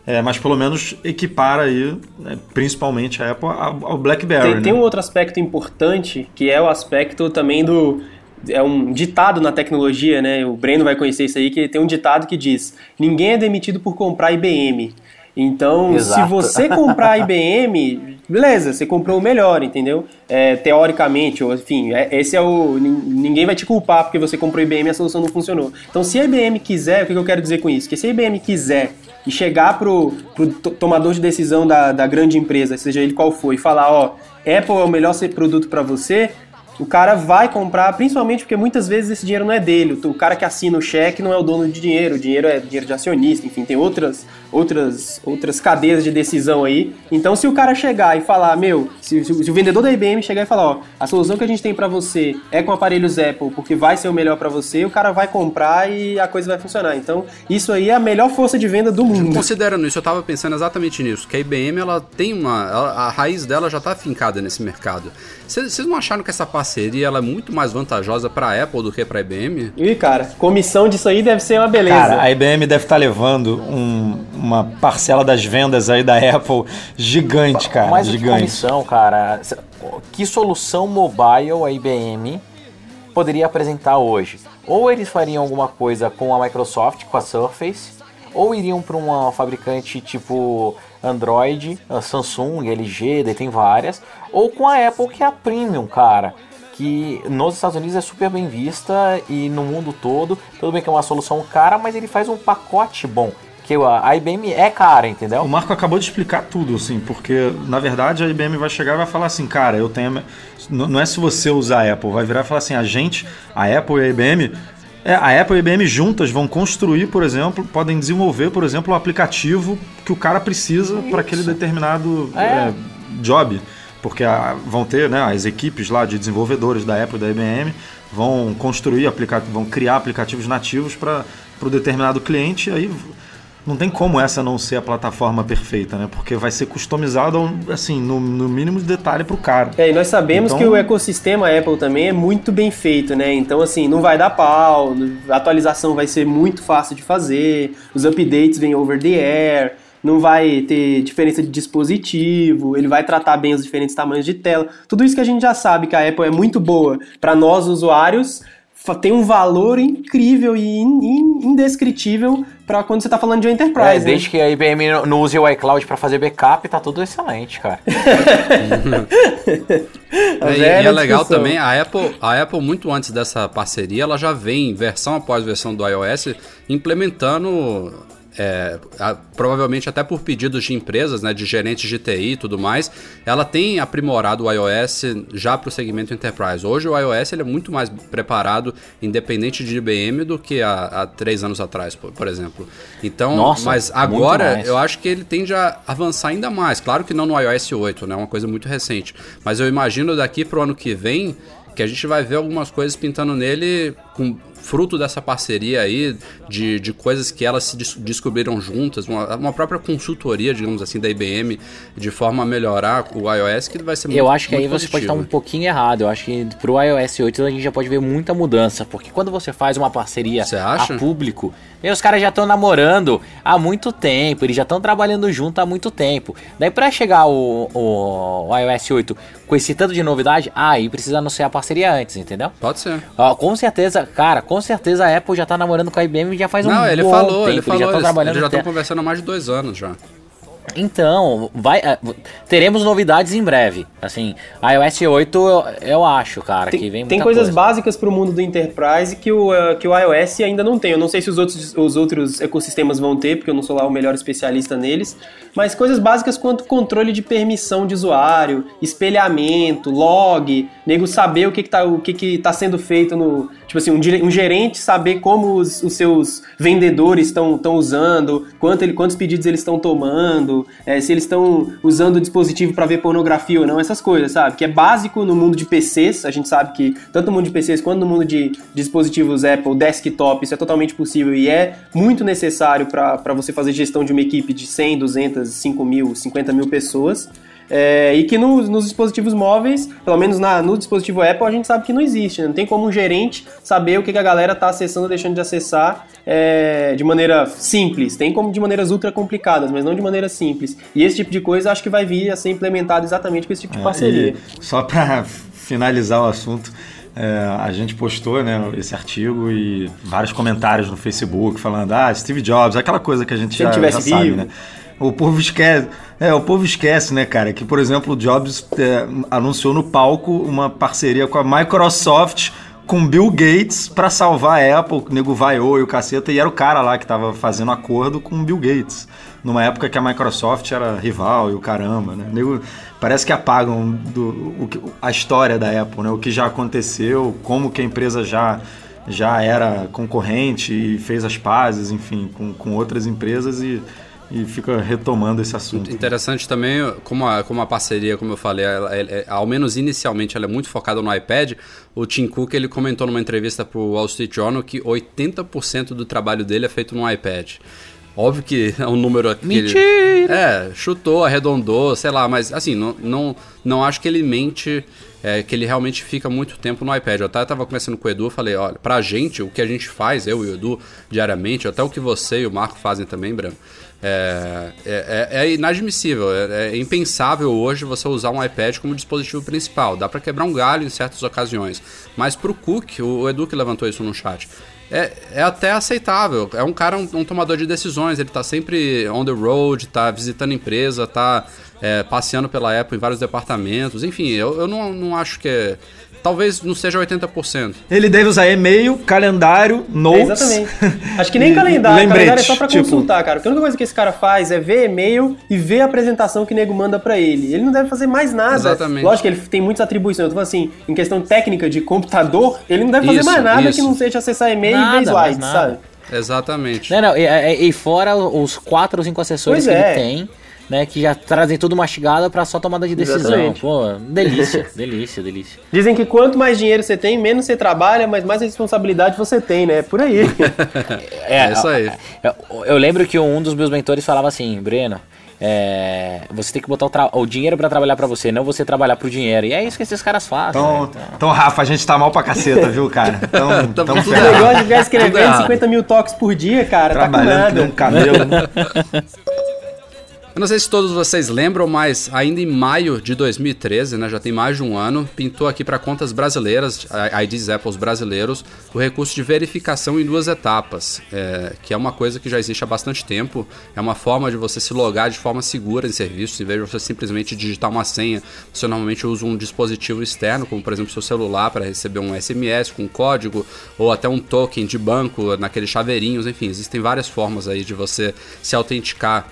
é, mas pelo menos equipara aí, né, principalmente a Apple, ao BlackBerry. Tem, né? tem um outro aspecto importante, que é o aspecto também do é um ditado na tecnologia, né? O Breno vai conhecer isso aí, que tem um ditado que diz: ninguém é demitido por comprar IBM. Então, Exato. se você comprar IBM, beleza, você comprou o melhor, entendeu? É, teoricamente, ou enfim, é, esse é o. Ninguém vai te culpar porque você comprou IBM e a solução não funcionou. Então, se a IBM quiser, o que eu quero dizer com isso? Que se a IBM quiser e chegar pro, pro tomador de decisão da, da grande empresa, seja ele qual for, e falar, ó, Apple é o melhor produto para você, o cara vai comprar, principalmente porque muitas vezes esse dinheiro não é dele. O cara que assina o cheque não é o dono de dinheiro, o dinheiro é dinheiro de acionista, enfim, tem outras, outras, outras cadeias de decisão aí. Então, se o cara chegar e falar, meu, se, se, se o vendedor da IBM chegar e falar, ó, a solução que a gente tem para você é com aparelhos Apple, porque vai ser o melhor para você, o cara vai comprar e a coisa vai funcionar. Então, isso aí é a melhor força de venda do mundo. Considerando isso, eu tava pensando exatamente nisso, que a IBM ela tem uma, a raiz dela já tá fincada nesse mercado. Vocês não acharam que essa parceria ela é muito mais vantajosa para a Apple do que para a IBM? Ih, cara, comissão disso aí deve ser uma beleza. Cara, a IBM deve estar tá levando um, uma parcela das vendas aí da Apple gigante, cara. Mas gigante. comissão, cara. Que solução mobile a IBM poderia apresentar hoje? Ou eles fariam alguma coisa com a Microsoft, com a Surface, ou iriam para uma fabricante tipo Android, Samsung, LG, daí tem várias, ou com a Apple que é a Premium, cara, que nos Estados Unidos é super bem vista e no mundo todo, tudo bem que é uma solução cara, mas ele faz um pacote bom. Que a IBM é cara, entendeu? O Marco acabou de explicar tudo, assim, porque na verdade a IBM vai chegar e vai falar assim, cara, eu tenho. Não é se você usar a Apple, vai virar e falar assim, a gente, a Apple e a IBM, é, a Apple e a IBM juntas vão construir, por exemplo, podem desenvolver, por exemplo, o um aplicativo que o cara precisa para aquele determinado é. É, job. Porque a, vão ter né, as equipes lá de desenvolvedores da Apple e da IBM vão construir, vão criar aplicativos nativos para o determinado cliente. E aí não tem como essa não ser a plataforma perfeita, né? Porque vai ser customizado, assim, no, no mínimo de detalhe para o cara. É, e nós sabemos então... que o ecossistema Apple também é muito bem feito, né? Então, assim, não vai dar pau, a atualização vai ser muito fácil de fazer, os updates vêm over the air, não vai ter diferença de dispositivo, ele vai tratar bem os diferentes tamanhos de tela. Tudo isso que a gente já sabe que a Apple é muito boa para nós usuários, tem um valor incrível e indescritível para quando você está falando de uma enterprise. É, desde né? que a IBM não use o iCloud para fazer backup, tá tudo excelente, cara. é, e é legal também, a Apple, a Apple, muito antes dessa parceria, ela já vem, versão após versão do iOS, implementando é, a, provavelmente até por pedidos de empresas, né, de gerentes de TI e tudo mais, ela tem aprimorado o iOS já para o segmento enterprise. Hoje o iOS ele é muito mais preparado, independente de IBM, do que há, há três anos atrás, por, por exemplo. Então, Nossa, mas agora eu acho que ele tende a avançar ainda mais. Claro que não no iOS 8, né, uma coisa muito recente. Mas eu imagino daqui para o ano que vem que a gente vai ver algumas coisas pintando nele com fruto dessa parceria aí, de, de coisas que elas se des descobriram juntas, uma, uma, própria consultoria, digamos assim, da IBM, de forma a melhorar o iOS, que vai ser muito Eu acho que aí positivo. você pode estar um pouquinho errado. Eu acho que pro iOS 8 a gente já pode ver muita mudança, porque quando você faz uma parceria a público, e os caras já estão namorando há muito tempo, eles já estão trabalhando junto há muito tempo. Daí para chegar o, o, o, iOS 8 com esse tanto de novidade, aí precisa anunciar a parceria antes, entendeu? Pode ser. Com certeza, cara, com certeza a Apple já tá namorando com a IBM já faz Não, um ele bom falou, tempo. Ele falou, eles já estão trabalhando. Eles já estão conversando há mais de dois anos já. Então, vai, é, teremos novidades em breve. Assim, iOS 8 eu, eu acho, cara, tem, que vem Tem coisas coisa. básicas para o mundo do Enterprise que o, uh, que o iOS ainda não tem. Eu não sei se os outros, os outros ecossistemas vão ter, porque eu não sou lá o melhor especialista neles. Mas coisas básicas quanto controle de permissão de usuário, espelhamento, log, nego saber o que, que, tá, o que, que tá sendo feito no. Tipo assim, um, um gerente saber como os, os seus vendedores estão usando, quanto ele, quantos pedidos eles estão tomando é, se eles estão usando o dispositivo para ver pornografia ou não, essas coisas, sabe? Que é básico no mundo de PCs, a gente sabe que tanto no mundo de PCs quanto no mundo de dispositivos Apple, desktop, isso é totalmente possível e é muito necessário para você fazer gestão de uma equipe de 100, 200, 5 mil, 50 mil pessoas. É, e que no, nos dispositivos móveis, pelo menos na, no dispositivo Apple, a gente sabe que não existe. Né? Não tem como um gerente saber o que, que a galera está acessando ou deixando de acessar é, de maneira simples. Tem como de maneiras ultra complicadas, mas não de maneira simples. E esse tipo de coisa acho que vai vir a ser implementado exatamente com esse tipo de é, parceria. só para finalizar o assunto. É, a gente postou né, esse artigo e vários comentários no Facebook falando, ah, Steve Jobs, aquela coisa que a gente Se já, já sabe, né? O povo esquece. É, o povo esquece, né, cara, que, por exemplo, o Jobs é, anunciou no palco uma parceria com a Microsoft com Bill Gates para salvar a Apple, o nego vaiou e o caceta, e era o cara lá que tava fazendo acordo com o Bill Gates. Numa época que a Microsoft era rival e o caramba, né? nego, parece que apagam do, o, a história da Apple, né? O que já aconteceu, como que a empresa já já era concorrente e fez as pazes, enfim, com, com outras empresas e e fica retomando esse assunto. Interessante também, como a, como a parceria, como eu falei, ela, ela, ela, ao menos inicialmente ela é muito focada no iPad. O Tim Cook ele comentou numa entrevista para o Wall Street Journal que 80% do trabalho dele é feito no iPad. Óbvio que é um número que Mentira! Ele, é, chutou, arredondou, sei lá, mas assim, não, não, não acho que ele mente é, que ele realmente fica muito tempo no iPad. Eu até estava conversando com o Edu, falei, olha, pra gente, o que a gente faz, eu e o Edu, diariamente, até o que você e o Marco fazem também, Brano, é, é, é, é inadmissível, é, é, impensável hoje você usar um iPad como dispositivo principal. Dá para quebrar um galho em certas ocasiões. Mas para o Cook, o Edu que levantou isso no chat, é, é até aceitável. É um cara, um, um, tomador de decisões. Ele tá sempre on the road, tá visitando empresa, tá é, passeando pela Apple em vários departamentos. Enfim, eu, eu não, não acho que é talvez não seja 80%. Ele deve usar e-mail, calendário, notes. É exatamente. Acho que nem calendário. Calendário é só para tipo... consultar, cara. Porque a única coisa que esse cara faz é ver e-mail e ver a apresentação que o nego manda para ele. Ele não deve fazer mais nada. Exatamente. Lógico que ele tem muitas atribuições. Eu tô falando assim, em questão técnica de computador, ele não deve fazer isso, mais nada isso. que não seja acessar e-mail nada, e ver slides, sabe? Exatamente. Não, não, e, e, fora os quatro ou cinco acessórios pois que é. ele tem né, que já trazem tudo mastigado para só tomada de decisão. Exatamente. Pô, delícia, delícia, delícia. Dizem que quanto mais dinheiro você tem, menos você trabalha, mas mais responsabilidade você tem, né? Por aí. é, é isso aí. Eu, eu lembro que um dos meus mentores falava assim, Breno, é, você tem que botar o, o dinheiro para trabalhar para você, não você trabalhar pro dinheiro. E é isso que esses caras fazem. Então, né? então... então Rafa, a gente tá mal pra caceta, viu, cara? Então, então o negócio de ficar escrevendo 50 mil toques por dia, cara, Trabalhando tá com nada. um camelo. Eu não sei se todos vocês lembram, mas ainda em maio de 2013, né, já tem mais de um ano, pintou aqui para contas brasileiras, IDs Apple brasileiros, o recurso de verificação em duas etapas, é, que é uma coisa que já existe há bastante tempo. É uma forma de você se logar de forma segura em serviços, em vez de você simplesmente digitar uma senha. Você normalmente usa um dispositivo externo, como por exemplo seu celular, para receber um SMS com um código, ou até um token de banco naqueles chaveirinhos. Enfim, existem várias formas aí de você se autenticar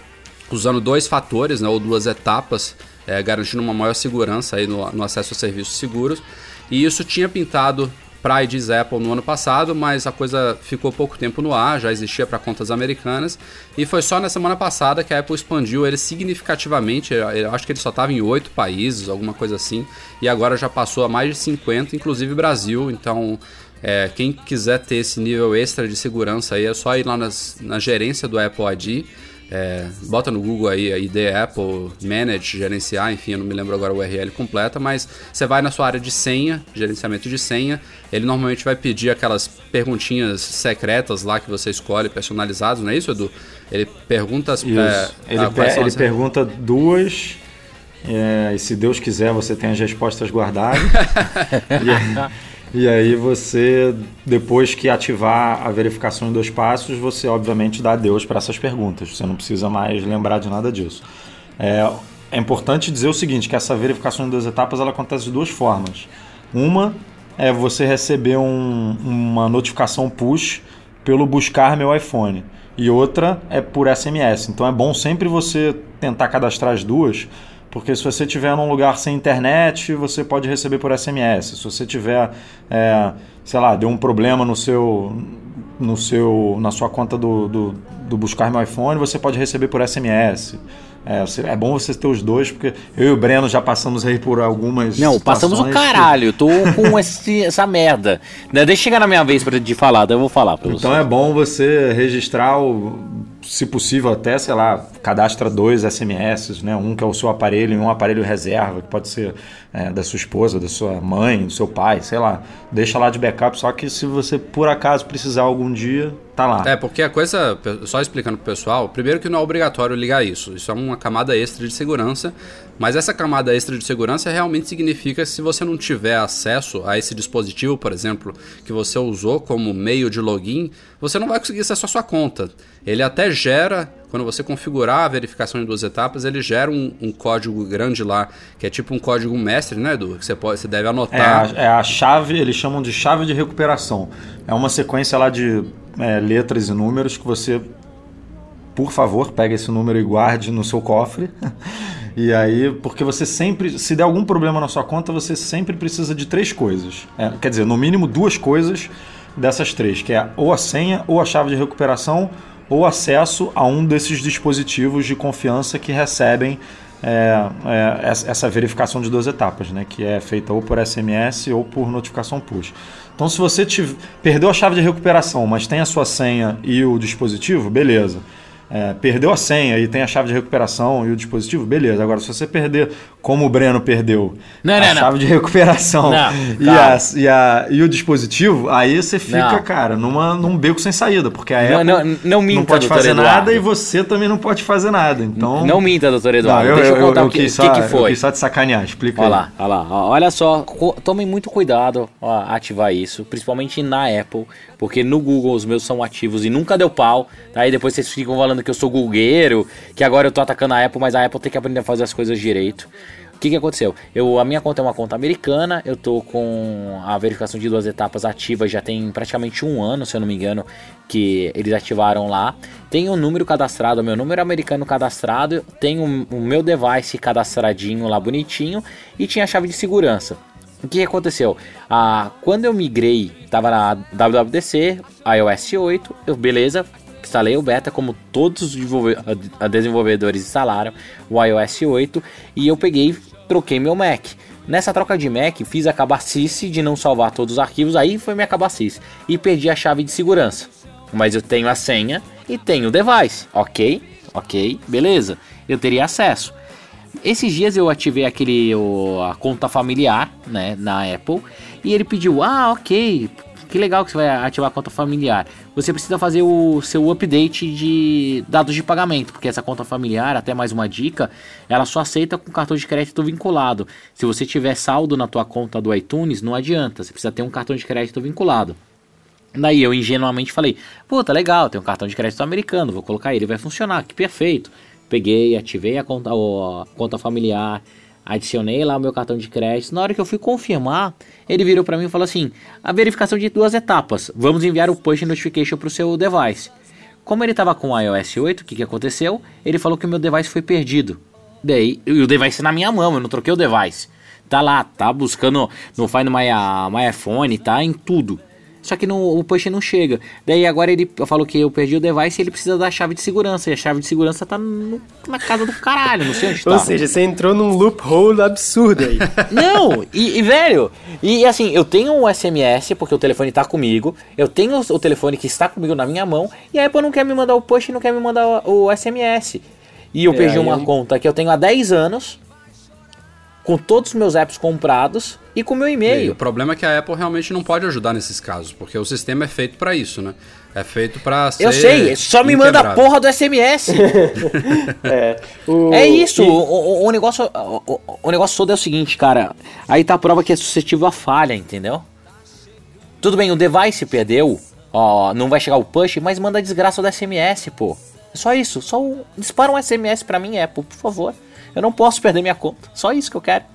usando dois fatores, né, ou duas etapas, é, garantindo uma maior segurança aí no, no, acesso a serviços seguros. E isso tinha pintado para IDs Apple no ano passado, mas a coisa ficou pouco tempo no ar, já existia para contas americanas, e foi só na semana passada que a Apple expandiu ele significativamente, eu acho que ele só estava em oito países, alguma coisa assim, e agora já passou a mais de 50, inclusive Brasil, então... É, quem quiser ter esse nível extra de segurança aí é só ir lá nas, na gerência do Apple ID é, bota no Google aí a ID Apple, Manage, gerenciar, enfim, eu não me lembro agora o URL completa, mas você vai na sua área de senha, gerenciamento de senha, ele normalmente vai pedir aquelas perguntinhas secretas lá que você escolhe, personalizadas, não é isso, Edu? Ele pergunta as, é, ele, a, per ele as... pergunta duas. É, e se Deus quiser, você tem as respostas guardadas. e, aí você, depois que ativar a verificação em dois passos, você obviamente dá adeus para essas perguntas. Você não precisa mais lembrar de nada disso. É, é importante dizer o seguinte, que essa verificação em duas etapas ela acontece de duas formas. Uma é você receber um, uma notificação push pelo buscar meu iPhone. E outra é por SMS. Então é bom sempre você tentar cadastrar as duas porque se você estiver num lugar sem internet, você pode receber por SMS. Se você tiver, é, sei lá, deu um problema no seu, no seu, na sua conta do, do, do buscar meu iPhone, você pode receber por SMS. É, é, bom você ter os dois, porque eu e o Breno já passamos aí por algumas. Não, passamos o caralho. Que... Tô com esse, essa merda. Deixa chegar na minha vez pra de falar, daí eu vou falar pra você. Então é bom você registrar o. Se possível, até, sei lá, cadastra dois SMS, né? Um que é o seu aparelho e um aparelho reserva, que pode ser é, da sua esposa, da sua mãe, do seu pai, sei lá. Deixa lá de backup, só que se você por acaso precisar algum dia, tá lá. É, porque a coisa, só explicando pro pessoal, primeiro que não é obrigatório ligar isso. Isso é uma camada extra de segurança, mas essa camada extra de segurança realmente significa que se você não tiver acesso a esse dispositivo, por exemplo, que você usou como meio de login, você não vai conseguir acessar a sua conta. Ele até gera, quando você configurar a verificação em duas etapas, ele gera um, um código grande lá, que é tipo um código mestre, né, Edu? Que você, pode, você deve anotar. É a, é a chave, eles chamam de chave de recuperação. É uma sequência lá de é, letras e números que você, por favor, pegue esse número e guarde no seu cofre. e aí, porque você sempre, se der algum problema na sua conta, você sempre precisa de três coisas. É, quer dizer, no mínimo duas coisas dessas três, que é ou a senha, ou a chave de recuperação, ou acesso a um desses dispositivos de confiança que recebem é, é, essa verificação de duas etapas, né, que é feita ou por SMS ou por notificação push. Então, se você te, perdeu a chave de recuperação, mas tem a sua senha e o dispositivo, beleza é, perdeu a senha e tem a chave de recuperação e o dispositivo, beleza. Agora, se você perder, como o Breno perdeu, não, a não, chave não. de recuperação e, a, e, a, e, o dispositivo, aí você fica, cara, numa, num beco sem saída, porque a Apple não, não, minta, pode fazer Eduardo. nada e você também não pode fazer nada. Então... Não minta, doutor Eduardo. Eu, Deixa eu, contar eu, eu o que, só, que, que, foi. Eu quis só te sacanear, explica olha. Lá, olha lá, olha só, tomem muito cuidado a ativar isso, principalmente na Apple, porque no Google os meus são ativos e nunca deu pau. Tá? Aí depois vocês ficam falando que eu sou gulgueiro, que agora eu tô atacando a Apple, mas a Apple tem que aprender a fazer as coisas direito. O que, que aconteceu? Eu, a minha conta é uma conta americana, eu tô com a verificação de duas etapas ativas já tem praticamente um ano, se eu não me engano, que eles ativaram lá. Tem um número cadastrado, meu número americano cadastrado, tem o, o meu device cadastradinho lá bonitinho e tinha a chave de segurança. O que aconteceu? Ah, quando eu migrei, tava na WWDC, iOS 8, eu, beleza, instalei o beta, como todos os desenvolvedores instalaram o iOS 8, e eu peguei troquei meu Mac. Nessa troca de Mac, fiz a cabacice de não salvar todos os arquivos, aí foi minha cabacice. E perdi a chave de segurança. Mas eu tenho a senha e tenho o device, ok? Ok, beleza. Eu teria acesso. Esses dias eu ativei aquele o, a conta familiar, né, na Apple, e ele pediu: "Ah, OK, que legal que você vai ativar a conta familiar. Você precisa fazer o seu update de dados de pagamento, porque essa conta familiar, até mais uma dica, ela só aceita com cartão de crédito vinculado. Se você tiver saldo na tua conta do iTunes, não adianta, você precisa ter um cartão de crédito vinculado. Daí eu ingenuamente falei, puta, legal, tem um cartão de crédito americano, vou colocar ele, vai funcionar, que perfeito. Peguei, ativei a conta, a conta familiar, adicionei lá o meu cartão de crédito. Na hora que eu fui confirmar, ele virou para mim e falou assim: a verificação de duas etapas. Vamos enviar o push notification para o seu device. Como ele estava com o iOS 8, o que, que aconteceu? Ele falou que o meu device foi perdido. Daí, e o device na minha mão, eu não troquei o device. Tá lá, tá buscando no Find My, My iPhone, tá em tudo. Só que no, o push não chega. Daí agora ele falou que eu perdi o device e ele precisa da chave de segurança. E a chave de segurança tá no, na casa do caralho, não sei onde tá. Ou seja, você entrou num loophole absurdo aí. não, e, e, velho, e assim, eu tenho um SMS porque o telefone tá comigo. Eu tenho o, telefone que está comigo na minha mão. E a Apple não quer me mandar o push, não quer me mandar o, o SMS. E eu é, perdi uma eu... conta que eu tenho há 10 anos com todos os meus apps comprados e com meu e-mail. o problema é que a Apple realmente não pode ajudar nesses casos, porque o sistema é feito para isso, né? É feito para ser. Eu sei, só me manda a porra do SMS. é, o... é isso, e... o, o, negócio, o, o negócio todo é o seguinte, cara. Aí tá a prova que é suscetível a falha, entendeu? Tudo bem, o device perdeu, ó, não vai chegar o push, mas manda a desgraça do SMS, pô. É só isso, só dispara um SMS para mim, Apple, por favor. Eu não posso perder minha conta. Só isso que eu quero.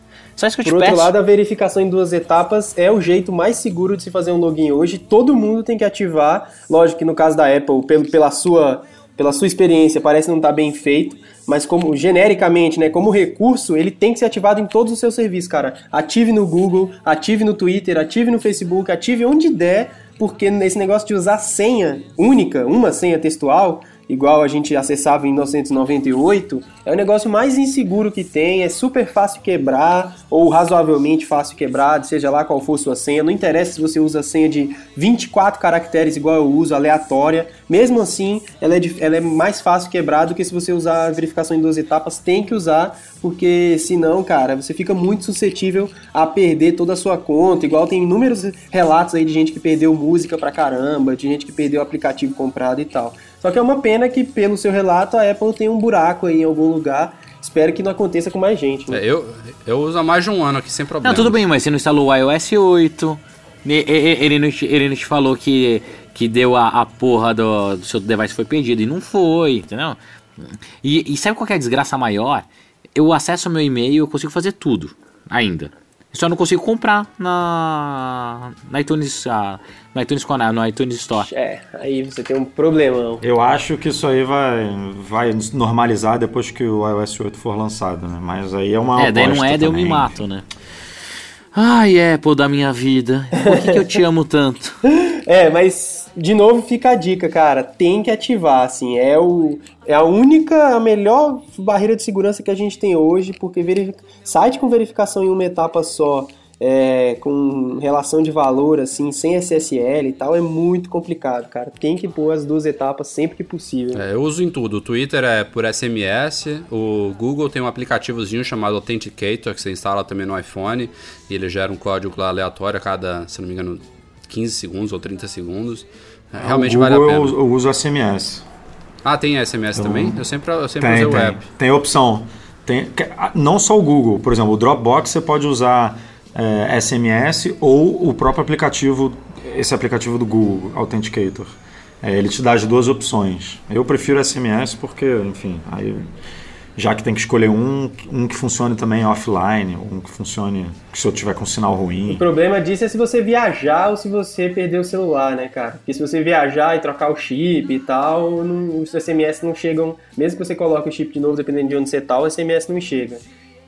Só isso que eu Por te outro peço. lado, a verificação em duas etapas é o jeito mais seguro de se fazer um login hoje. Todo mundo tem que ativar. Lógico que no caso da Apple, pelo, pela, sua, pela sua experiência, parece não estar tá bem feito. Mas como genericamente, né, como recurso, ele tem que ser ativado em todos os seus serviços, cara. Ative no Google, ative no Twitter, ative no Facebook, ative onde der, porque nesse negócio de usar senha única, uma senha textual, igual a gente acessava em 1998, é o negócio mais inseguro que tem, é super fácil quebrar ou razoavelmente fácil quebrar, seja lá qual for sua senha. Não interessa se você usa senha de 24 caracteres igual eu uso, aleatória. Mesmo assim, ela é, ela é mais fácil quebrar do que se você usar a verificação em duas etapas. Tem que usar, porque senão, cara, você fica muito suscetível a perder toda a sua conta. Igual tem inúmeros relatos aí de gente que perdeu música pra caramba, de gente que perdeu aplicativo comprado e tal. Só que é uma pena que, pelo seu relato, a Apple tem um buraco aí em algum lugar. Espero que não aconteça com mais gente. Né? É, eu, eu uso há mais de um ano aqui sem problema. Não, tudo bem, mas você não instalou o iOS 8. Ele não te, ele não te falou que, que deu a, a porra do, do seu device foi perdido. E não foi, entendeu? E, e sabe qual é a desgraça maior? Eu acesso o meu e-mail e eu consigo fazer tudo ainda. Só não consigo comprar na, na iTunes, ah, no iTunes no iTunes Store. É, aí você tem um problemão. Eu acho que isso aí vai, vai normalizar depois que o iOS 8 for lançado, né? Mas aí é uma É, daí não é, daí eu me mato, né? Ai, Apple da minha vida, por que, que eu te amo tanto? É, mas de novo fica a dica, cara, tem que ativar, assim, é, o, é a única, a melhor barreira de segurança que a gente tem hoje, porque verific... site com verificação em uma etapa só, é, com relação de valor, assim, sem SSL e tal, é muito complicado, cara. Tem que pôr as duas etapas sempre que possível. É, eu uso em tudo. O Twitter é por SMS, o Google tem um aplicativozinho chamado Authenticator, que você instala também no iPhone, e ele gera um código lá aleatório a cada, se não me engano, 15 segundos ou 30 segundos. É, ah, realmente vale a pena. Eu, eu uso SMS. Ah, tem SMS eu, também? Eu sempre, eu sempre tem, usei tem, o app. Tem opção. Tem, não só o Google, por exemplo, o Dropbox você pode usar é, SMS ou o próprio aplicativo, esse aplicativo do Google, Authenticator. É, ele te dá as duas opções. Eu prefiro SMS porque, enfim, aí já que tem que escolher um, um que funcione também offline, um que funcione se eu tiver com sinal ruim. O problema disso é se você viajar ou se você perder o celular, né, cara? Porque se você viajar e trocar o chip e tal, não, os SMS não chegam, mesmo que você coloque o chip de novo, dependendo de onde você tá, o SMS não chega.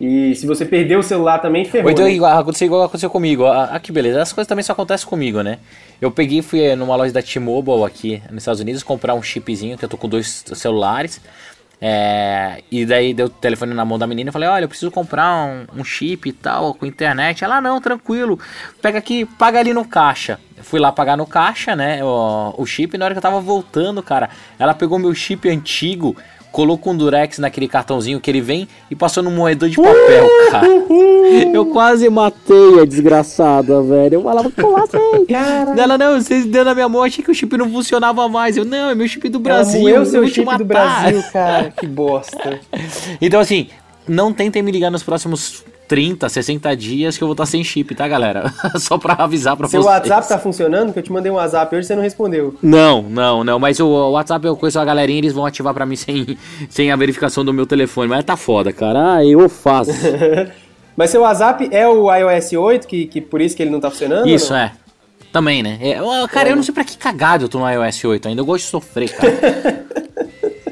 E se você perder o celular também, ferrou. Ou então, né? igual, aconteceu igual aconteceu comigo. Ah, ah, que beleza. As coisas também só acontecem comigo, né? Eu peguei fui eh, numa loja da T-Mobile aqui nos Estados Unidos comprar um chipzinho, que eu tô com dois celulares. É, e daí deu o telefone na mão da menina e falei, olha, eu preciso comprar um, um, chip e tal, com internet. Ela, não, tranquilo, pega aqui, paga ali no caixa. fui lá pagar no caixa, né, o, o chip, e na hora que eu tava voltando, cara, ela pegou meu chip antigo, colocou um durex naquele cartãozinho que ele vem e passou no moedor de papel, cara. Eu quase matei a desgraçada, velho. Eu falava, como assim? Ela, não, vocês deu na minha mão, achei que o chip não funcionava mais. Eu, não, é meu chip do Brasil. É o seu chip do Brasil, cara. Que bosta. então, assim, não tentem me ligar nos próximos 30, 60 dias que eu vou estar sem chip, tá, galera? Só pra avisar pra Seu vocês. Seu WhatsApp tá funcionando? Que eu te mandei um WhatsApp hoje e você não respondeu. Não, não, não. Mas o WhatsApp eu conheço a galerinha eles vão ativar pra mim sem, sem a verificação do meu telefone. Mas tá foda, cara. Ah, eu faço. mas seu WhatsApp é o iOS 8, que, que por isso que ele não tá funcionando? Isso, é. Também, né? É, cara, é. eu não sei pra que cagado eu tô no iOS 8 ainda. Eu gosto de sofrer, cara.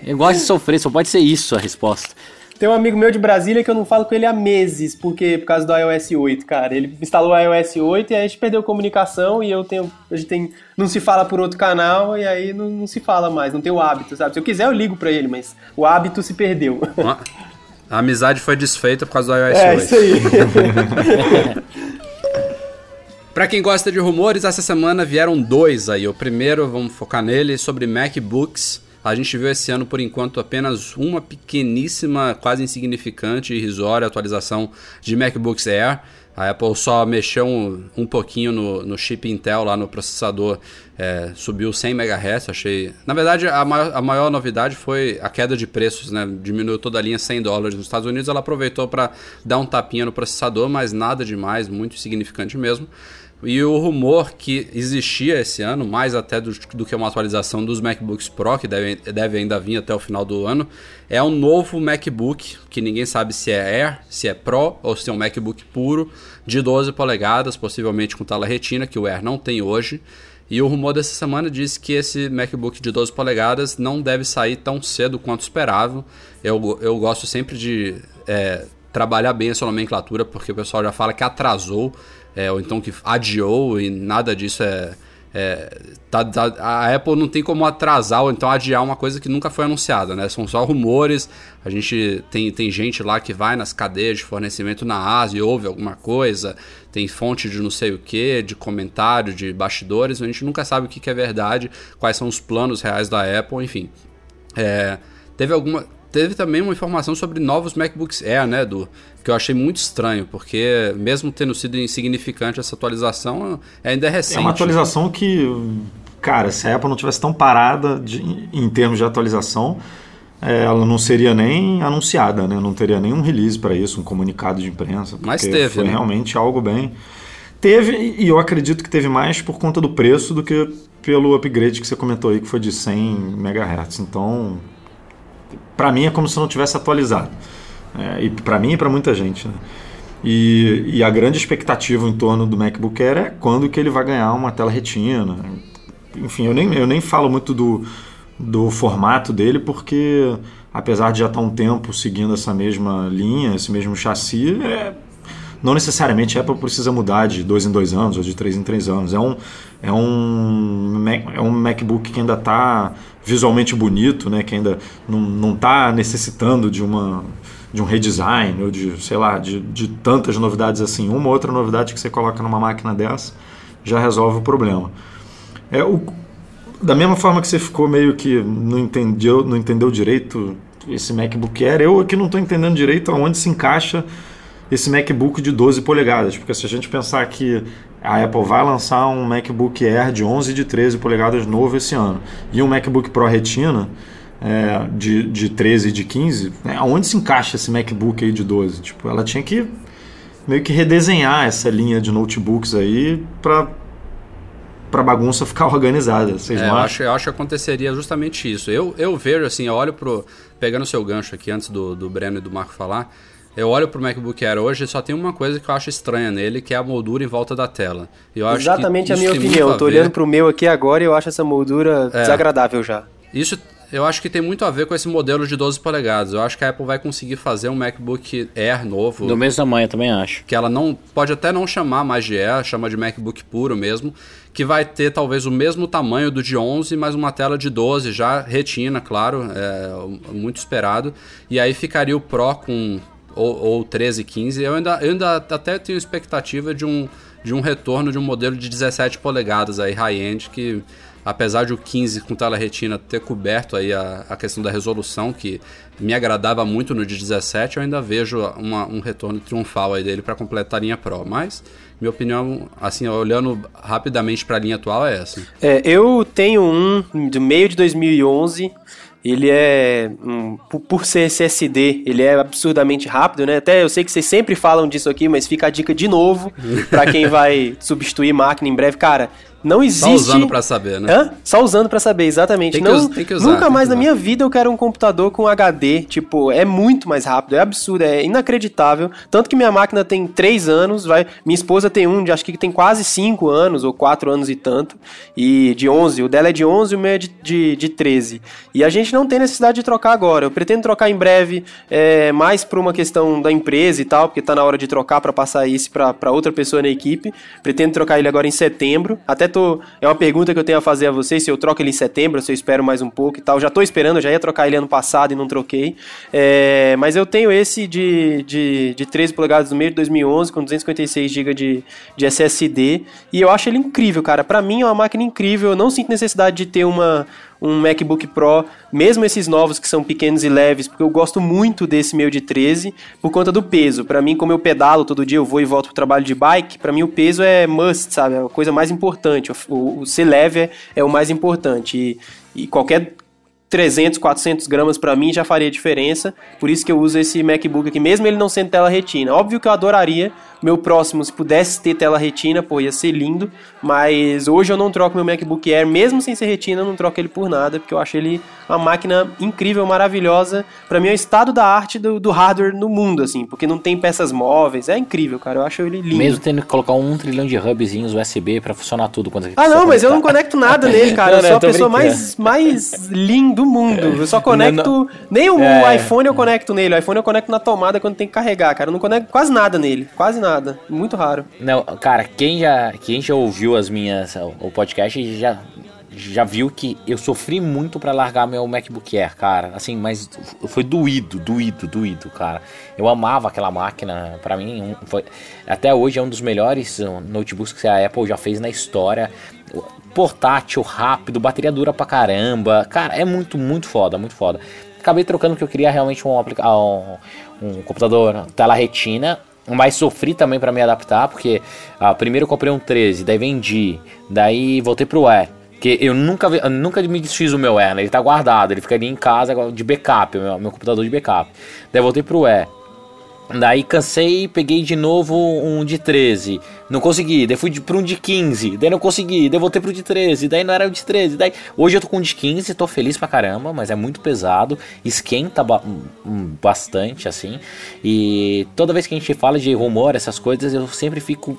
eu gosto de sofrer, só pode ser isso a resposta. Tem um amigo meu de Brasília que eu não falo com ele há meses, porque por causa do iOS 8, cara. Ele instalou o iOS 8 e aí a gente perdeu comunicação e eu tenho. A gente tem. Não se fala por outro canal e aí não, não se fala mais, não tem o hábito, sabe? Se eu quiser, eu ligo pra ele, mas o hábito se perdeu. A amizade foi desfeita por causa do iOS é, 8. É, isso aí. Para quem gosta de rumores, essa semana vieram dois aí. O primeiro, vamos focar nele, sobre MacBooks. A gente viu esse ano, por enquanto, apenas uma pequeníssima, quase insignificante e irrisória atualização de MacBooks Air. A Apple só mexeu um, um pouquinho no, no, chip Intel lá no processador, é, subiu 100 MHz, achei... Na verdade, a maior, a maior, novidade foi a queda de preços, né? Diminuiu toda a linha 100 dólares nos Estados Unidos, ela aproveitou para dar um tapinha no processador, mas nada demais, muito significante mesmo. E o rumor que existia esse ano, mais até do, do, que uma atualização dos MacBooks Pro, que deve, deve ainda vir até o final do ano, é um novo MacBook, que ninguém sabe se é Air, se é Pro ou se é um MacBook puro, de 12 polegadas, possivelmente com tela retina, que o Air não tem hoje. E o rumor dessa semana diz que esse MacBook de 12 polegadas não deve sair tão cedo quanto esperava. Eu, eu gosto sempre de é, trabalhar bem essa nomenclatura, porque o pessoal já fala que atrasou é, ou então que adiou e nada disso é. é tá, tá, a Apple não tem como atrasar ou então adiar uma coisa que nunca foi anunciada, né? São só rumores. A gente tem, tem gente lá que vai nas cadeias de fornecimento na Ásia e ouve alguma coisa, tem fonte de não sei o que, de comentário, de bastidores. A gente nunca sabe o que, que é verdade, quais são os planos reais da Apple, enfim. É, teve alguma teve também uma informação sobre novos MacBooks Air, né, do que eu achei muito estranho, porque mesmo tendo sido insignificante essa atualização, ainda é recente. É uma atualização que, cara, se a Apple não tivesse tão parada de, em termos de atualização, é, ela não seria nem anunciada, né? Não teria nenhum release para isso, um comunicado de imprensa. Mas teve, foi né? realmente algo bem. Teve, e eu acredito que teve mais por conta do preço do que pelo upgrade que você comentou aí, que foi de 100 MHz. Então, para mim é como se não tivesse atualizado. É, e para mim e para muita gente. Né? E, e, a grande expectativa em torno do MacBook Air é quando que ele vai ganhar uma tela retina. Enfim, eu nem, eu nem falo muito do, do formato dele, porque apesar de já estar um tempo seguindo essa mesma linha, esse mesmo chassi, é, não necessariamente a Apple precisa mudar de dois em dois anos ou de três em três anos. É um, é um, é um MacBook que ainda está visualmente bonito, né? que ainda não está necessitando de, uma, de um redesign ou de, sei lá, de, de tantas novidades assim. Uma outra novidade que você coloca numa máquina dessa já resolve o problema. É, o, da mesma forma que você ficou meio que não entendeu, não entendeu direito esse MacBook Air, eu aqui não estou entendendo direito aonde se encaixa esse MacBook de 12 polegadas, porque se a gente pensar que a Apple vai lançar um MacBook Air de 11 e de 13 polegadas novo esse ano e um MacBook Pro Retina é, de, de 13 e de 15, né, aonde se encaixa esse MacBook aí de 12? Tipo, ela tinha que meio que redesenhar essa linha de notebooks aí para para bagunça ficar organizada. Vocês é, eu acho, eu acho que aconteceria justamente isso. Eu, eu vejo assim, eu olho pro pegando o seu gancho aqui antes do, do Breno e do Marco falar, eu olho pro MacBook Air hoje e só tem uma coisa que eu acho estranha nele, que é a moldura em volta da tela. Eu Exatamente a minha opinião. Eu tô olhando pro meu aqui agora e eu acho essa moldura é, desagradável já. Isso eu acho que tem muito a ver com esse modelo de 12 polegadas. Eu acho que a Apple vai conseguir fazer um MacBook Air novo. Do mesmo tamanho, também acho. Que ela não pode até não chamar mais de Air, chama de MacBook puro mesmo, que vai ter talvez o mesmo tamanho do de 11, mas uma tela de 12 já retina, claro, é muito esperado. E aí ficaria o Pro com ou, ou 13, 15. Eu ainda, eu ainda até tenho expectativa de um de um retorno de um modelo de 17 polegadas aí high-end que apesar de o 15 com tela retina ter coberto aí a, a questão da resolução, que me agradava muito no de 17, eu ainda vejo uma, um retorno triunfal aí dele para completar a linha Pro. Mas, minha opinião, assim, olhando rapidamente para a linha atual, é essa. É, eu tenho um do meio de 2011 ele é, um, por ser SSD, ele é absurdamente rápido, né? Até eu sei que vocês sempre falam disso aqui, mas fica a dica de novo para quem vai substituir máquina em breve. Cara, não existe. Só usando para saber, né? Hã? Só usando para saber, exatamente. Tem não, tem que usar, nunca mais na minha vida eu quero um computador com HD. Tipo, é muito mais rápido, é absurdo, é inacreditável. Tanto que minha máquina tem 3 anos, vai. Minha esposa tem um de acho que tem quase 5 anos, ou 4 anos e tanto. E de 11. O dela é de 11 e o meu é de, de, de 13. E a gente não tem necessidade de trocar agora. Eu pretendo trocar em breve, é, mais por uma questão da empresa e tal, porque tá na hora de trocar para passar isso para outra pessoa na equipe. Pretendo trocar ele agora em setembro. Até É uma pergunta que eu tenho a fazer a vocês: se eu troco ele em setembro, se eu espero mais um pouco e tal. Já tô esperando, já ia trocar ele ano passado e não troquei. É, mas eu tenho esse de, de, de 13 polegadas do meio de 2011, com 256 GB de, de SSD. E eu acho ele incrível, cara. Para mim é uma máquina incrível. Eu não sinto necessidade de ter uma um MacBook Pro, mesmo esses novos que são pequenos e leves, porque eu gosto muito desse meu de 13 por conta do peso. Para mim, como eu pedalo todo dia, eu vou e volto pro trabalho de bike, para mim o peso é must, sabe? É a coisa mais importante. O, o ser leve é, é, o mais importante. E, e qualquer 300, 400 gramas para mim já faria diferença. Por isso que eu uso esse MacBook aqui, mesmo ele não sendo tela retina. Óbvio que eu adoraria meu próximo, se pudesse ter tela retina, pô, ia ser lindo. Mas hoje eu não troco meu MacBook Air, mesmo sem ser retina, eu não troco ele por nada, porque eu acho ele uma máquina incrível, maravilhosa. Para mim é o estado da arte do, do, hardware no mundo, assim, porque não tem peças móveis. É incrível, cara. Eu acho ele lindo. Mesmo tendo que colocar um trilhão de hubzinhos USB para funcionar tudo quando Ah, não, mas eu não conecto nada nele, cara. não, eu sou a pessoa mais, mais linda do mundo. Eu só conecto. Não. Nem o é, iPhone eu conecto nele. O iPhone eu conecto na tomada quando tem que carregar, cara. Eu não conecto quase nada nele. Quase nada nada. Muito raro. Não, cara, quem já, quem já ouviu as minhas o podcast já já viu que eu sofri muito para largar meu MacBook Air, cara. Assim, mas foi doído, doído, doído, cara. Eu amava aquela máquina. Para mim, foi, até hoje é um dos melhores notebooks que a Apple já fez na história. Portátil, rápido, bateria dura pra caramba. Cara, é muito, muito foda, muito foda. Acabei trocando que eu queria realmente um, um, um computador tela retina mas sofri também para me adaptar, porque ah, primeiro eu comprei um 13, daí vendi, daí voltei pro E. Que eu nunca, eu nunca me desfiz do meu E, né? Ele tá guardado, ele fica ali em casa de backup, meu, meu computador de backup. Daí voltei pro E. Daí cansei, peguei de novo um de 13. Não consegui. Daí fui para um de 15. Daí não consegui. Daí voltei pro de 13. Daí não era o de 13. Daí hoje eu tô com um de 15, tô feliz pra caramba, mas é muito pesado, esquenta ba bastante assim. E toda vez que a gente fala de rumor, essas coisas, eu sempre fico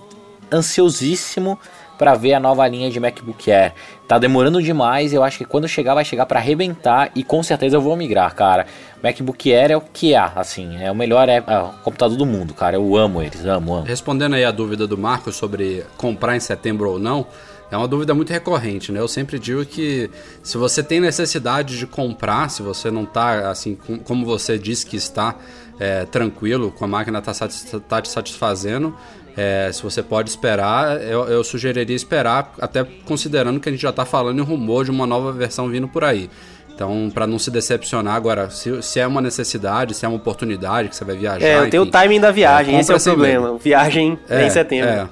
ansiosíssimo para ver a nova linha de MacBook Air. Tá demorando demais, eu acho que quando chegar vai chegar para arrebentar e com certeza eu vou migrar, cara. MacBook Air é o que é, assim, é o melhor é, é, computador do mundo, cara. Eu amo eles, amo, amo. Respondendo aí a dúvida do Marcos sobre comprar em setembro ou não, é uma dúvida muito recorrente, né? Eu sempre digo que se você tem necessidade de comprar, se você não tá, assim, com, como você disse que está é, tranquilo, com a máquina tá, tá te satisfazendo, é, se você pode esperar, eu, eu, sugeriria esperar, até considerando que a gente já está falando em rumor de uma nova versão vindo por aí. Então, para não se decepcionar, agora, se, se, é uma necessidade, se é uma oportunidade que você vai viajar. É, eu tenho o timing da viagem, é, esse é o problema. Mesmo. Viagem é, em setembro. É.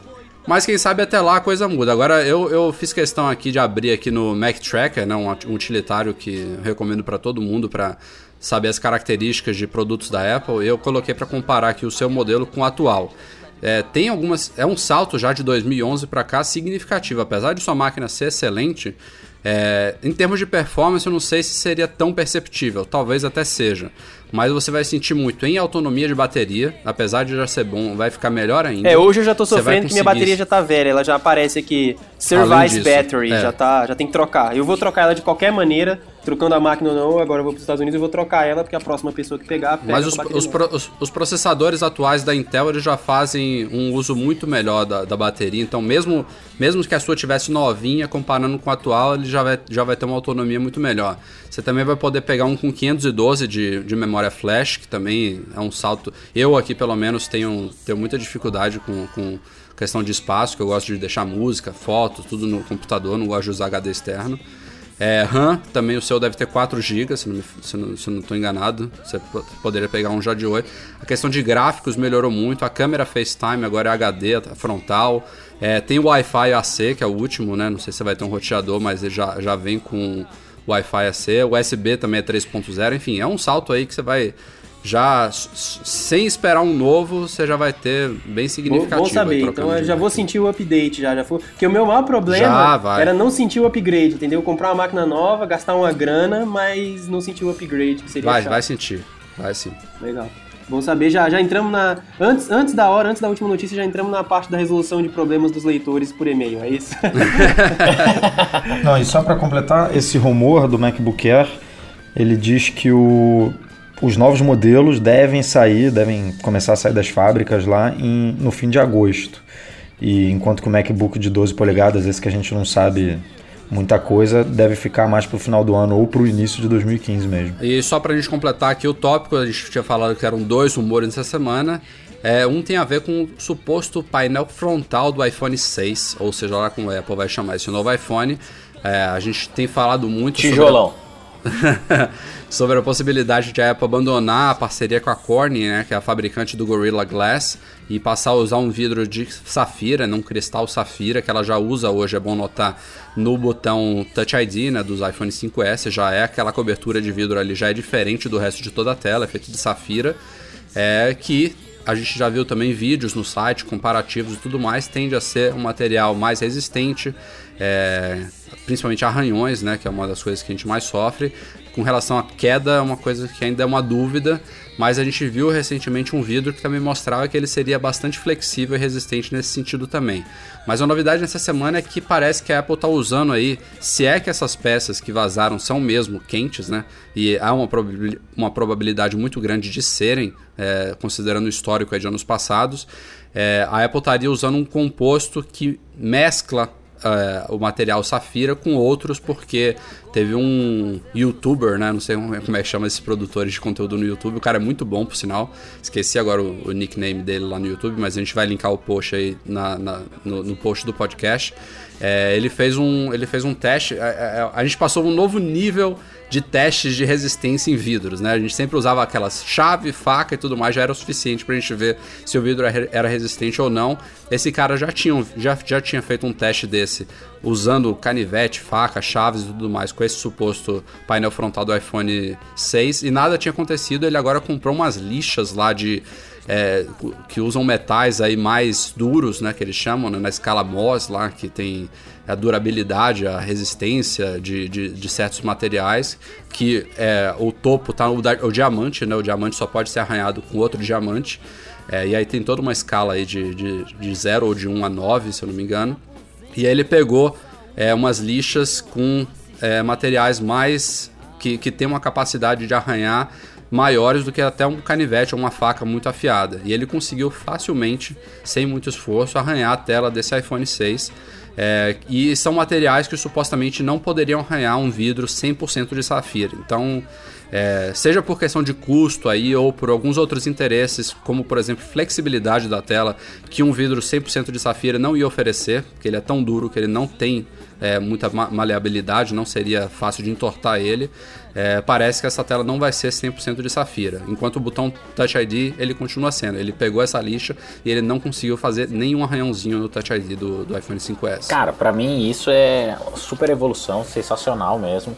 Mas quem sabe até lá a coisa muda. Agora, eu, eu fiz questão aqui de abrir aqui no Mac Tracker, né, um, um utilitário que recomendo para todo mundo para saber as características de produtos da Apple. Eu coloquei para comparar aqui o seu modelo com o atual. É, tem algumas. É um salto já de 2011 para cá significativo. Apesar de sua máquina ser excelente, é, em termos de performance, eu não sei se seria tão perceptível. Talvez até seja. Mas você vai sentir muito em autonomia de bateria. Apesar de já ser bom, vai ficar melhor ainda. É, hoje eu já tô sofrendo que minha bateria já tá velha. Ela já aparece aqui Service disso, Battery. É. Já, tá, já tem que trocar. Eu vou trocar ela de qualquer maneira trocando a máquina ou não, agora eu vou para os Estados Unidos e vou trocar ela, porque a próxima pessoa que pegar, pega Mas os, os, pro, os, os, processadores atuais da Intel eles já fazem um uso muito melhor da, da bateria, então mesmo, mesmo que a sua tivesse novinha, comparando com a atual, ele já vai, já vai ter uma autonomia muito melhor. Você também vai poder pegar um com 512 de, de memória flash, que também é um salto. Eu aqui, pelo menos, tenho, tenho muita dificuldade com, com questão de espaço, que eu gosto de deixar música, fotos, tudo no computador, não gosto de usar HD externo. É, RAM, também o seu deve ter 4 GB, se não, se não, se não estou enganado. Você poderia pegar um já de 8. A questão de gráficos melhorou muito. A câmera FaceTime agora é HD, frontal. É, tem o Wi-Fi AC, que é o último, né? Não sei se vai ter um roteador, mas ele já, já vem com Wi-Fi AC. O USB também é 3.0. Enfim, é um salto aí que você vai já sem esperar um novo, você já vai ter bem significativo. Bom saber, então eu já vou sentir o update já, já foi. Porque o meu maior problema era não sentir o upgrade, entendeu? Comprar uma máquina nova, gastar uma grana, mas não sentir o upgrade, que seria Vai, chato. vai sentir. Vai sim. Legal. Bom saber, já, já entramos na. Antes, antes da hora, antes da última notícia, já entramos na parte da resolução de problemas dos leitores por e-mail, é isso? não, e só para completar, esse rumor do MacBook Air, ele diz que o os novos modelos devem sair, devem começar a sair das fábricas lá em, no fim de agosto. E enquanto que o MacBook de 12 polegadas, esse que a gente não sabe muita coisa, deve ficar mais para o final do ano ou para o início de 2015 mesmo. E só para a gente completar aqui o tópico, a gente tinha falado que eram dois rumores nessa semana. É, um tem a ver com o suposto painel frontal do iPhone 6, ou seja, lá como a Apple vai chamar esse novo iPhone. É, a gente tem falado muito Tijolão. sobre... sobre a possibilidade de a Apple abandonar a parceria com a Corning, né, que é a fabricante do Gorilla Glass, e passar a usar um vidro de safira, não cristal safira, que ela já usa hoje, é bom notar, no botão Touch ID né, dos iPhone 5S, já é aquela cobertura de vidro ali, já é diferente do resto de toda a tela, é feito de safira, é que a gente já viu também vídeos no site comparativos e tudo mais, tende a ser um material mais resistente, é, principalmente arranhões, né, que é uma das coisas que a gente mais sofre. Com relação à queda, é uma coisa que ainda é uma dúvida, mas a gente viu recentemente um vidro que também mostrava que ele seria bastante flexível e resistente nesse sentido também. Mas a novidade nessa semana é que parece que a Apple está usando aí, se é que essas peças que vazaram são mesmo quentes, né? E há uma, uma probabilidade muito grande de serem, é, considerando o histórico de anos passados, é, a Apple estaria usando um composto que mescla uh, o material Safira com outros, porque teve um youtuber, né? Não sei como é que chama esses produtores de conteúdo no YouTube. O cara é muito bom, por sinal. Esqueci agora o, o nickname dele lá no YouTube, mas a gente vai linkar o post aí na, na no, no, post do podcast. É, ele, fez um, ele fez um teste. A, a, a gente passou um novo nível de testes de resistência em vidros, né? A gente sempre usava aquelas chave, faca e tudo mais, já era o suficiente para a gente ver se o vidro era resistente ou não. Esse cara já tinha, já, já tinha feito um teste desse, usando canivete, faca, chaves e tudo mais, com esse suposto painel frontal do iPhone 6, e nada tinha acontecido. Ele agora comprou umas lixas lá de é, que usam metais aí mais duros, né, que eles chamam, né, na escala Mohs lá, que tem a durabilidade, a resistência de, de, de certos materiais, que é, o topo tá o, o, diamante, né, o diamante só pode ser arranhado com outro diamante, é, e aí tem toda uma escala aí de, de, de 0 ou de 1 um a 9, se eu não me engano, e aí ele pegou é, umas lixas com é, materiais mais que, que tem uma capacidade de arranhar maiores do que até um canivete ou uma faca muito afiada. E ele conseguiu facilmente, sem muito esforço, arranhar a tela desse iPhone 6. É, e são materiais que supostamente não poderiam arranhar um vidro 100% de safira. Então, é, seja por questão de custo aí ou por alguns outros interesses, como por exemplo flexibilidade da tela, que um vidro 100% de safira não ia oferecer, porque ele é tão duro que ele não tem é, muita maleabilidade, não seria fácil de entortar ele. É, parece que essa tela não vai ser 100% de safira, enquanto o botão Touch ID ele continua sendo. Ele pegou essa lixa e ele não conseguiu fazer nenhum arranhãozinho no Touch ID do, do iPhone 5S. Cara, para mim isso é super evolução, sensacional mesmo.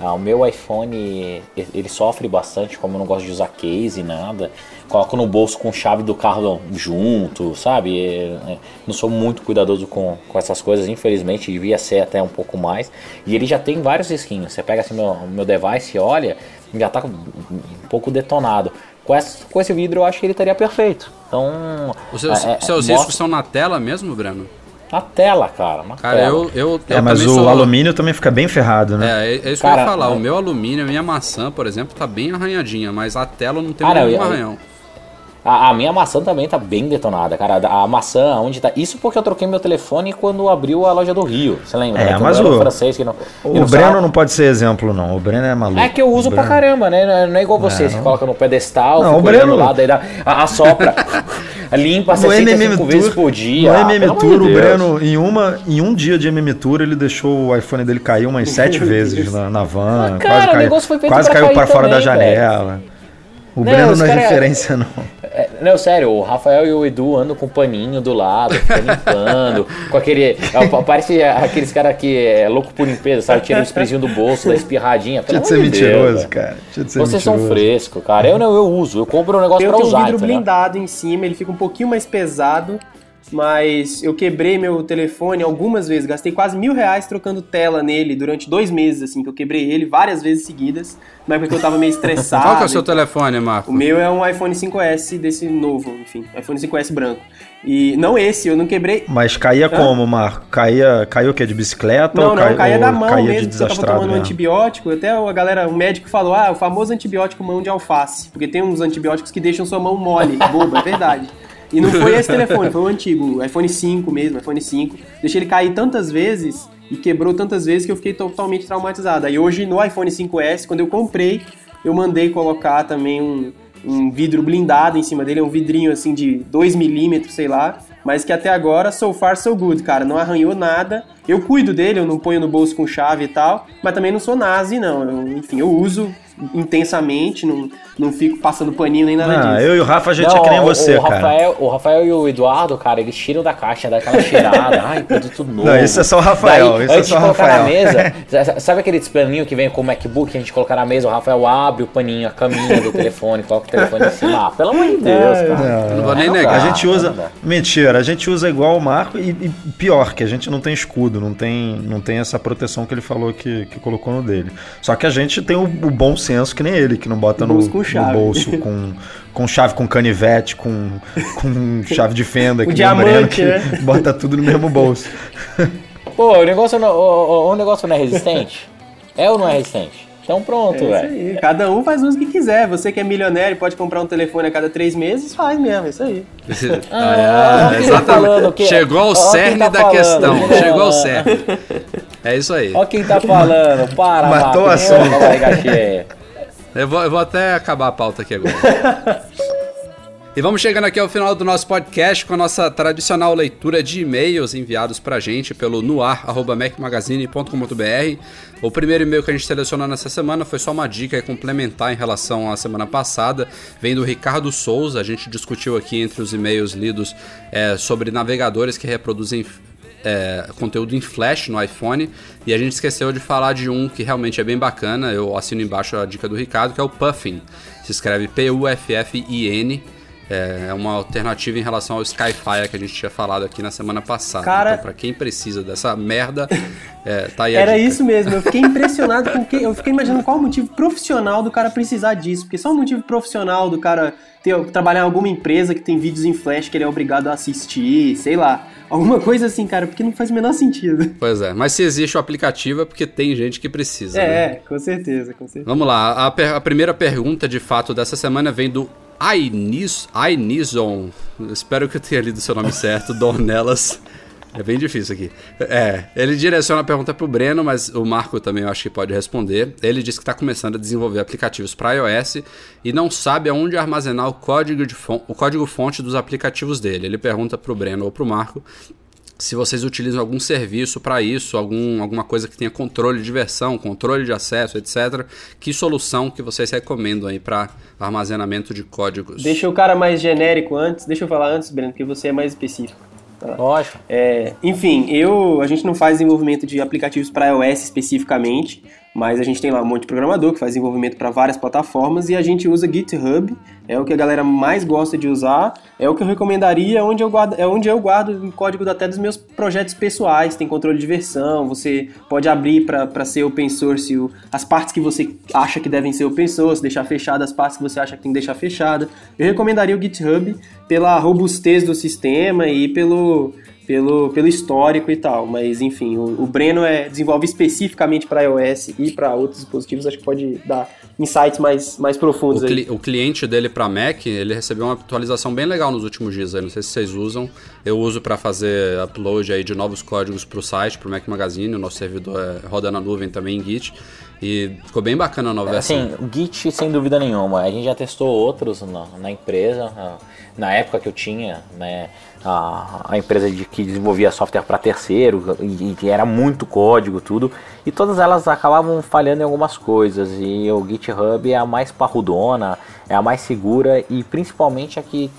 Ah, o meu iPhone ele sofre bastante, como eu não gosto de usar case e nada. Coloco no bolso com chave do carro junto, sabe? É, é, não sou muito cuidadoso com, com essas coisas, infelizmente, devia ser até um pouco mais. E ele já tem vários risquinhos. Você pega assim meu, meu device e olha, já tá um pouco detonado. Com esse, com esse vidro eu acho que ele estaria perfeito. Então. Os seus, é, é seus riscos são na tela mesmo, Breno? Na tela, cara. Na cara, tela. eu, eu, eu. É, mas o sou... alumínio também fica bem ferrado, né? É, é isso cara, que eu ia falar. É... O meu alumínio, a minha maçã, por exemplo, tá bem arranhadinha, mas a tela não tem cara, nenhum eu, arranhão. A, a, minha maçã também tá bem detonada, cara. A, maçã, onde tá. Isso porque eu troquei meu telefone quando abriu a loja do Rio. Você lembra? É, né? mas o, francês que não, o não Breno sabe. não pode ser exemplo, não. O Breno é maluco. É que eu uso pra caramba, né? Não é igual você, é, você coloca no pedestal, não, o Breno lá, daí dá, assopra, limpa 65 Tour, vezes por dia. No MM Tour, o Breno, em, uma, em um dia de MM Tour, ele deixou o iPhone dele cair umas sete vezes na, na van. Ah, cara, quase caiu, quase caiu para fora da janela. O não, Breno não é referência, não. É, não, sério, o Rafael e o Edu andam com um paninho do lado, limpando, com aquele. É, parece aqueles caras que é louco por limpeza, sabe? Tira o sprayzinho do bolso, da espirradinha. Tinha de ser mentiroso, Deus, cara. Tinha de ser Vocês mentiroso. são frescos, cara. Eu não, eu uso. Eu compro um negócio eu pra usar. Tem um vidro blindado em cima, ele fica um pouquinho mais pesado mas eu quebrei meu telefone algumas vezes, gastei quase mil reais trocando tela nele durante dois meses, assim, que eu quebrei ele várias vezes seguidas, mas porque eu tava meio estressado. Qual que é o seu telefone, Marco? O meu é um iPhone 5S desse novo, enfim, iPhone 5S branco. E não esse, eu não quebrei. Mas caía Hã? como, Marco? Caía, caía o quê? De bicicleta? Não, ou não, caía, caía da mão caía mesmo, de você tava tomando um antibiótico. Até a galera, o médico falou, ah, o famoso antibiótico mão de alface. Porque tem uns antibióticos que deixam sua mão mole, boba, é verdade. E não foi esse telefone, foi o antigo, o iPhone 5 mesmo, iPhone 5. Deixei ele cair tantas vezes e quebrou tantas vezes que eu fiquei totalmente traumatizado. Aí hoje no iPhone 5S, quando eu comprei, eu mandei colocar também um, um vidro blindado em cima dele, é um vidrinho assim de 2 milímetros, sei lá, mas que até agora, so far so good, cara, não arranhou nada. Eu cuido dele, eu não ponho no bolso com chave e tal, mas também não sou nazi, não. Eu, enfim, eu uso intensamente, não, não fico passando paninho nem nada ah, disso. Eu e o Rafa, a gente não, é que nem você, o cara. Rafael, o Rafael e o Eduardo, cara, eles tiram da caixa, dá aquela cheirada. ai, produto novo. Não, isso é só o Rafael. Daí, isso é antes é só de colocar Rafael. na mesa, sabe aquele paninho que vem com o MacBook, que a gente colocar na mesa, o Rafael abre o paninho, a caminha do telefone, coloca o telefone em cima. Ah, pelo amor de Deus, é, cara. Não, não vou nem negar. A gente usa. Mentira, a gente usa igual o Marco e, e, pior, que a gente não tem escudo, não tem, não tem essa proteção que ele falou que, que colocou no dele. Só que a gente tem o, o bom senso que nem ele que não bota no, no, bolso com, com chave com canivete, com, com chave de fenda, que diamante, que né? bota tudo no mesmo bolso. Pô, o negócio não, o, o negócio não é resistente? É ou não é resistente? Então pronto, é velho. Cada um faz uso que quiser. Você que é milionário e pode comprar um telefone a cada três meses, faz mesmo, é isso aí. ah, é, exatamente. Tá Chegou ao cerne tá da falando, questão. Chegou ao cerne. É isso aí. Olha quem tá falando. Para, Matou a sombra. Eu vou, eu vou até acabar a pauta aqui agora. E vamos chegando aqui ao final do nosso podcast com a nossa tradicional leitura de e-mails enviados pra gente pelo noar.mecmagazine.com.br. O primeiro e-mail que a gente selecionou nessa semana foi só uma dica complementar em relação à semana passada. Vem do Ricardo Souza, a gente discutiu aqui entre os e-mails lidos é, sobre navegadores que reproduzem é, conteúdo em flash no iPhone e a gente esqueceu de falar de um que realmente é bem bacana. Eu assino embaixo a dica do Ricardo, que é o Puffin. Se escreve P-U-F-F-I-N. É, é uma alternativa em relação ao Skyfire que a gente tinha falado aqui na semana passada. Cara, então, pra quem precisa dessa merda, é, tá aí a Era dica. isso mesmo, eu fiquei impressionado com que. Eu fiquei imaginando qual o motivo profissional do cara precisar disso. Porque só o motivo profissional do cara ter, trabalhar em alguma empresa que tem vídeos em flash que ele é obrigado a assistir, sei lá. Alguma coisa assim, cara, porque não faz o menor sentido. Pois é, mas se existe o aplicativo é porque tem gente que precisa. É, né? com certeza, com certeza. Vamos lá, a, a primeira pergunta de fato dessa semana vem do Ainison. Espero que eu tenha lido seu nome certo, Dornelas. É bem difícil aqui. É, ele direciona a pergunta para o Breno, mas o Marco também eu acho que pode responder. Ele diz que está começando a desenvolver aplicativos para iOS e não sabe aonde armazenar o código, de o código fonte dos aplicativos dele. Ele pergunta para o Breno ou para o Marco se vocês utilizam algum serviço para isso, algum, alguma coisa que tenha controle de versão, controle de acesso, etc. Que solução que vocês recomendam aí para armazenamento de códigos? Deixa o cara mais genérico antes, deixa eu falar antes, Breno, que você é mais específico. Tá? Lógico. É, enfim, eu, a gente não faz desenvolvimento de aplicativos para iOS especificamente, mas a gente tem lá um monte de programador que faz desenvolvimento para várias plataformas e a gente usa GitHub, é o que a galera mais gosta de usar, é o que eu recomendaria, onde eu guardo, é onde eu guardo o código até dos meus projetos pessoais, tem controle de versão, você pode abrir para ser open source as partes que você acha que devem ser open source, deixar fechadas as partes que você acha que tem que deixar fechada. Eu recomendaria o GitHub pela robustez do sistema e pelo pelo, pelo histórico e tal. Mas enfim, o, o Breno é, desenvolve especificamente para iOS e para outros dispositivos, acho que pode dar insights mais, mais profundos o, cli o cliente dele para Mac, ele recebeu uma atualização bem legal nos últimos dias. Aí. Não sei se vocês usam. Eu uso para fazer upload aí de novos códigos para o site, para o Mac Magazine. O nosso servidor é, roda na nuvem também em Git. E ficou bem bacana a nova versão. Assim, o Git sem dúvida nenhuma. A gente já testou outros na, na empresa. Na época que eu tinha, né? A, a empresa de, que desenvolvia software para terceiro e, e, era muito código tudo e todas elas acabavam falhando em algumas coisas e o GitHub é a mais parrudona é a mais segura e principalmente a que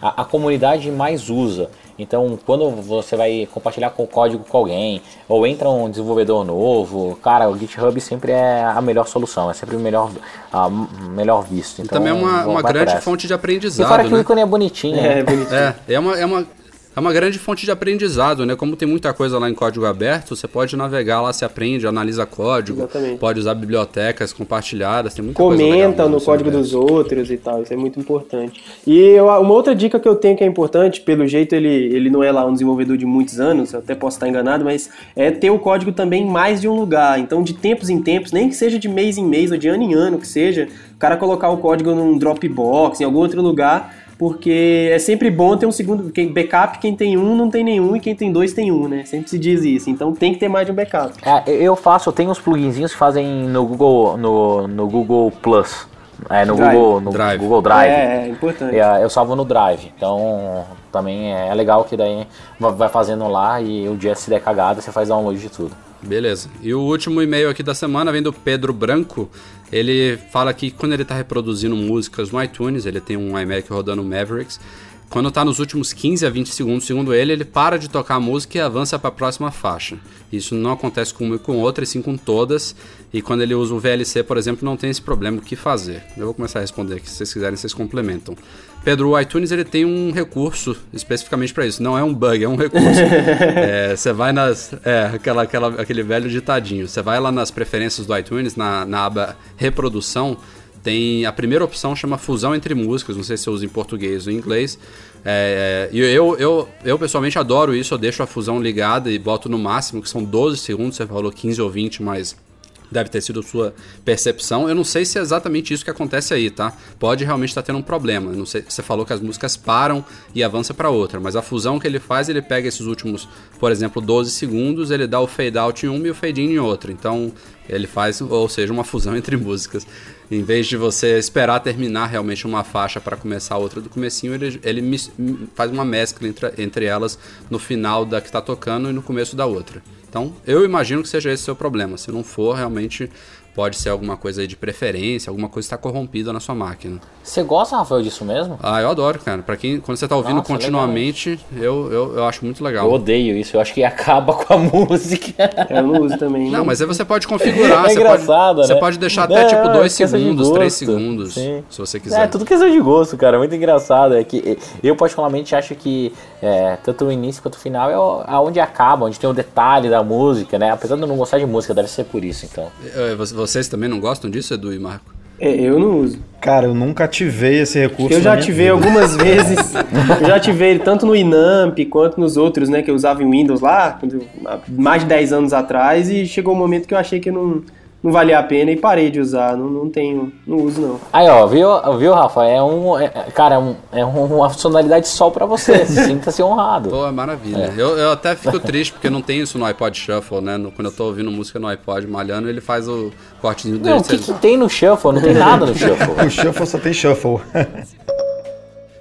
a, a comunidade mais usa então quando você vai compartilhar com o código com alguém ou entra um desenvolvedor novo cara o GitHub sempre é a melhor solução é sempre o melhor a melhor visto. Então, também é uma, uma grande fonte de aprendizado e fora que né? o ícone é bonitinho. É, é bonitinho. É, é uma, é uma é uma grande fonte de aprendizado, né? Como tem muita coisa lá em código aberto, você pode navegar lá, se aprende, analisa código, Exatamente. pode usar bibliotecas compartilhadas, tem muita Comenta no código aberto. dos outros e tal, isso é muito importante. E eu, uma outra dica que eu tenho que é importante, pelo jeito ele, ele não é lá um desenvolvedor de muitos anos, eu até posso estar enganado, mas é ter o código também em mais de um lugar. Então, de tempos em tempos, nem que seja de mês em mês ou de ano em ano que seja, o cara colocar o código num Dropbox, em algum outro lugar porque é sempre bom ter um segundo. Quem, backup, quem tem um não tem nenhum, e quem tem dois tem um, né? Sempre se diz isso. Então tem que ter mais de um backup. É, eu faço, eu tenho uns pluginzinhos que fazem no Google, no, no Google Plus. É, no, Drive. Google, no Drive. Google Drive. É, é importante. É, eu salvo no Drive. Então também é legal que daí vai fazendo lá e o dia se der cagada, você faz download de tudo. Beleza. E o último e-mail aqui da semana vem do Pedro Branco. Ele fala que quando ele está reproduzindo músicas no iTunes, ele tem um iMac rodando Mavericks. Quando está nos últimos 15 a 20 segundos, segundo ele, ele para de tocar a música e avança para a próxima faixa. Isso não acontece com uma e com outra, e sim com todas. E quando ele usa o VLC, por exemplo, não tem esse problema o que fazer. Eu vou começar a responder aqui, se vocês quiserem, vocês complementam. Pedro, o iTunes ele tem um recurso especificamente para isso. Não é um bug, é um recurso. é, você vai nas. É, aquela, aquela, aquele velho ditadinho. Você vai lá nas preferências do iTunes, na, na aba reprodução. Tem a primeira opção chama fusão entre músicas, não sei se você usa em português ou em inglês. É, e eu, eu, eu pessoalmente adoro isso, eu deixo a fusão ligada e boto no máximo, que são 12 segundos, você falou 15 ou 20, mas deve ter sido sua percepção. Eu não sei se é exatamente isso que acontece aí, tá? Pode realmente estar tendo um problema. Não sei, você falou que as músicas param e avança para outra, mas a fusão que ele faz, ele pega esses últimos, por exemplo, 12 segundos, ele dá o fade out em uma e o fade in em outra. Então, ele faz, ou seja, uma fusão entre músicas. Em vez de você esperar terminar realmente uma faixa para começar a outra do comecinho, ele, ele faz uma mescla entre, entre elas no final da que está tocando e no começo da outra. Então, eu imagino que seja esse o seu problema. Se não for, realmente pode ser alguma coisa de preferência, alguma coisa está corrompida na sua máquina. Você gosta, Rafael, disso mesmo? Ah, eu adoro, cara. Para quem quando você está ouvindo Nossa, continuamente, eu, eu, eu acho muito legal. Eu odeio isso. Eu acho que acaba com a música. Eu não uso também. Não, mas aí você pode configurar. É você engraçado, pode, né? Você pode deixar até tipo 2 segundos, 3 segundos, Sim. se você quiser. É, tudo questão de gosto, cara. Muito engraçado. É que eu particularmente acho que é, tanto o início quanto o final é aonde acaba, onde tem o detalhe da música, né? Apesar de eu não gostar de música, deve ser por isso, então. É, vocês também não gostam disso, Edu e Marco? É, eu não uso. Cara, eu nunca ativei esse recurso. Eu já ativei vida. algumas vezes. eu já ativei tanto no Inamp quanto nos outros, né? Que eu usava em Windows lá, mais de 10 anos atrás, e chegou um momento que eu achei que não não valia a pena e parei de usar. Não, não tenho, não uso não. Aí, ó, viu, viu Rafa? É um. É, cara, é, um, é uma funcionalidade só pra você. Sinta-se honrado. Pô, é maravilha. É. Eu, eu até fico triste porque não tem isso no iPod Shuffle, né? No, quando eu tô ouvindo música no iPod malhando, ele faz o cortezinho dele. Não, o que, que tem no Shuffle? Não tem nada no Shuffle. o Shuffle só tem Shuffle.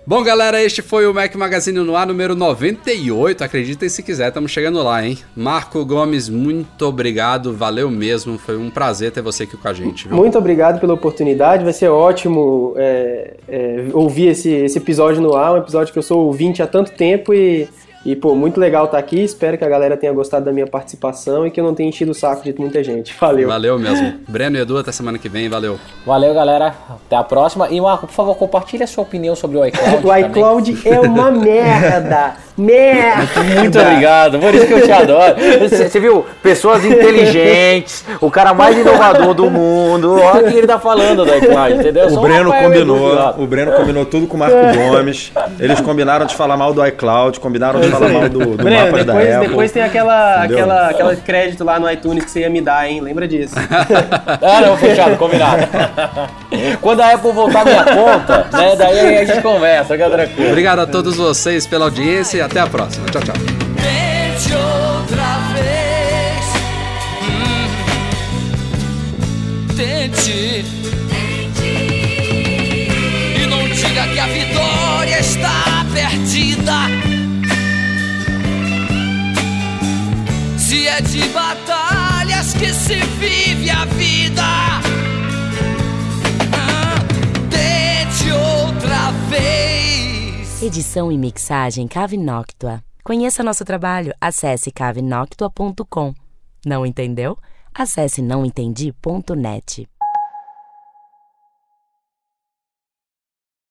Bom, galera, este foi o Mac Magazine no ar número 98. Acreditem se quiser, estamos chegando lá, hein? Marco Gomes, muito obrigado, valeu mesmo. Foi um prazer ter você aqui com a gente. Viu? Muito obrigado pela oportunidade, vai ser ótimo é, é, ouvir esse, esse episódio no ar. Um episódio que eu sou ouvinte há tanto tempo e e, pô, muito legal estar tá aqui. Espero que a galera tenha gostado da minha participação e que eu não tenha enchido o saco de muita gente. Valeu. Valeu mesmo. Breno e Edu, até semana que vem. Valeu. Valeu, galera. Até a próxima. E, Marco, por favor, compartilhe a sua opinião sobre o iCloud. o iCloud é uma merda. Merda! Muito obrigado, por isso que eu te adoro. Você, você viu? Pessoas inteligentes, o cara mais inovador do mundo. Olha o que ele tá falando da iCloud, entendeu? O Breno combinou, o Breno combinou tudo com o Marco Gomes. Eles combinaram de falar mal do iCloud, combinaram de falar mal do, do Breno, depois, da Apple. Depois tem aquela, aquela, aquela crédito lá no iTunes que você ia me dar, hein? Lembra disso? ah, não, fechado, combinado. Quando a Apple voltar minha conta, né? Daí a gente conversa, fica tranquilo. Obrigado a todos vocês pela audiência e até a próxima. Tchau, tchau. Tente outra vez. Hum. Tente. Tente. E não diga que a vitória está perdida. Se é de batalhas que se vive a vida. Edição e mixagem Cave Noctua. Conheça nosso trabalho, acesse cavenoctua.com. Não entendeu? Acesse nãoentendi.net.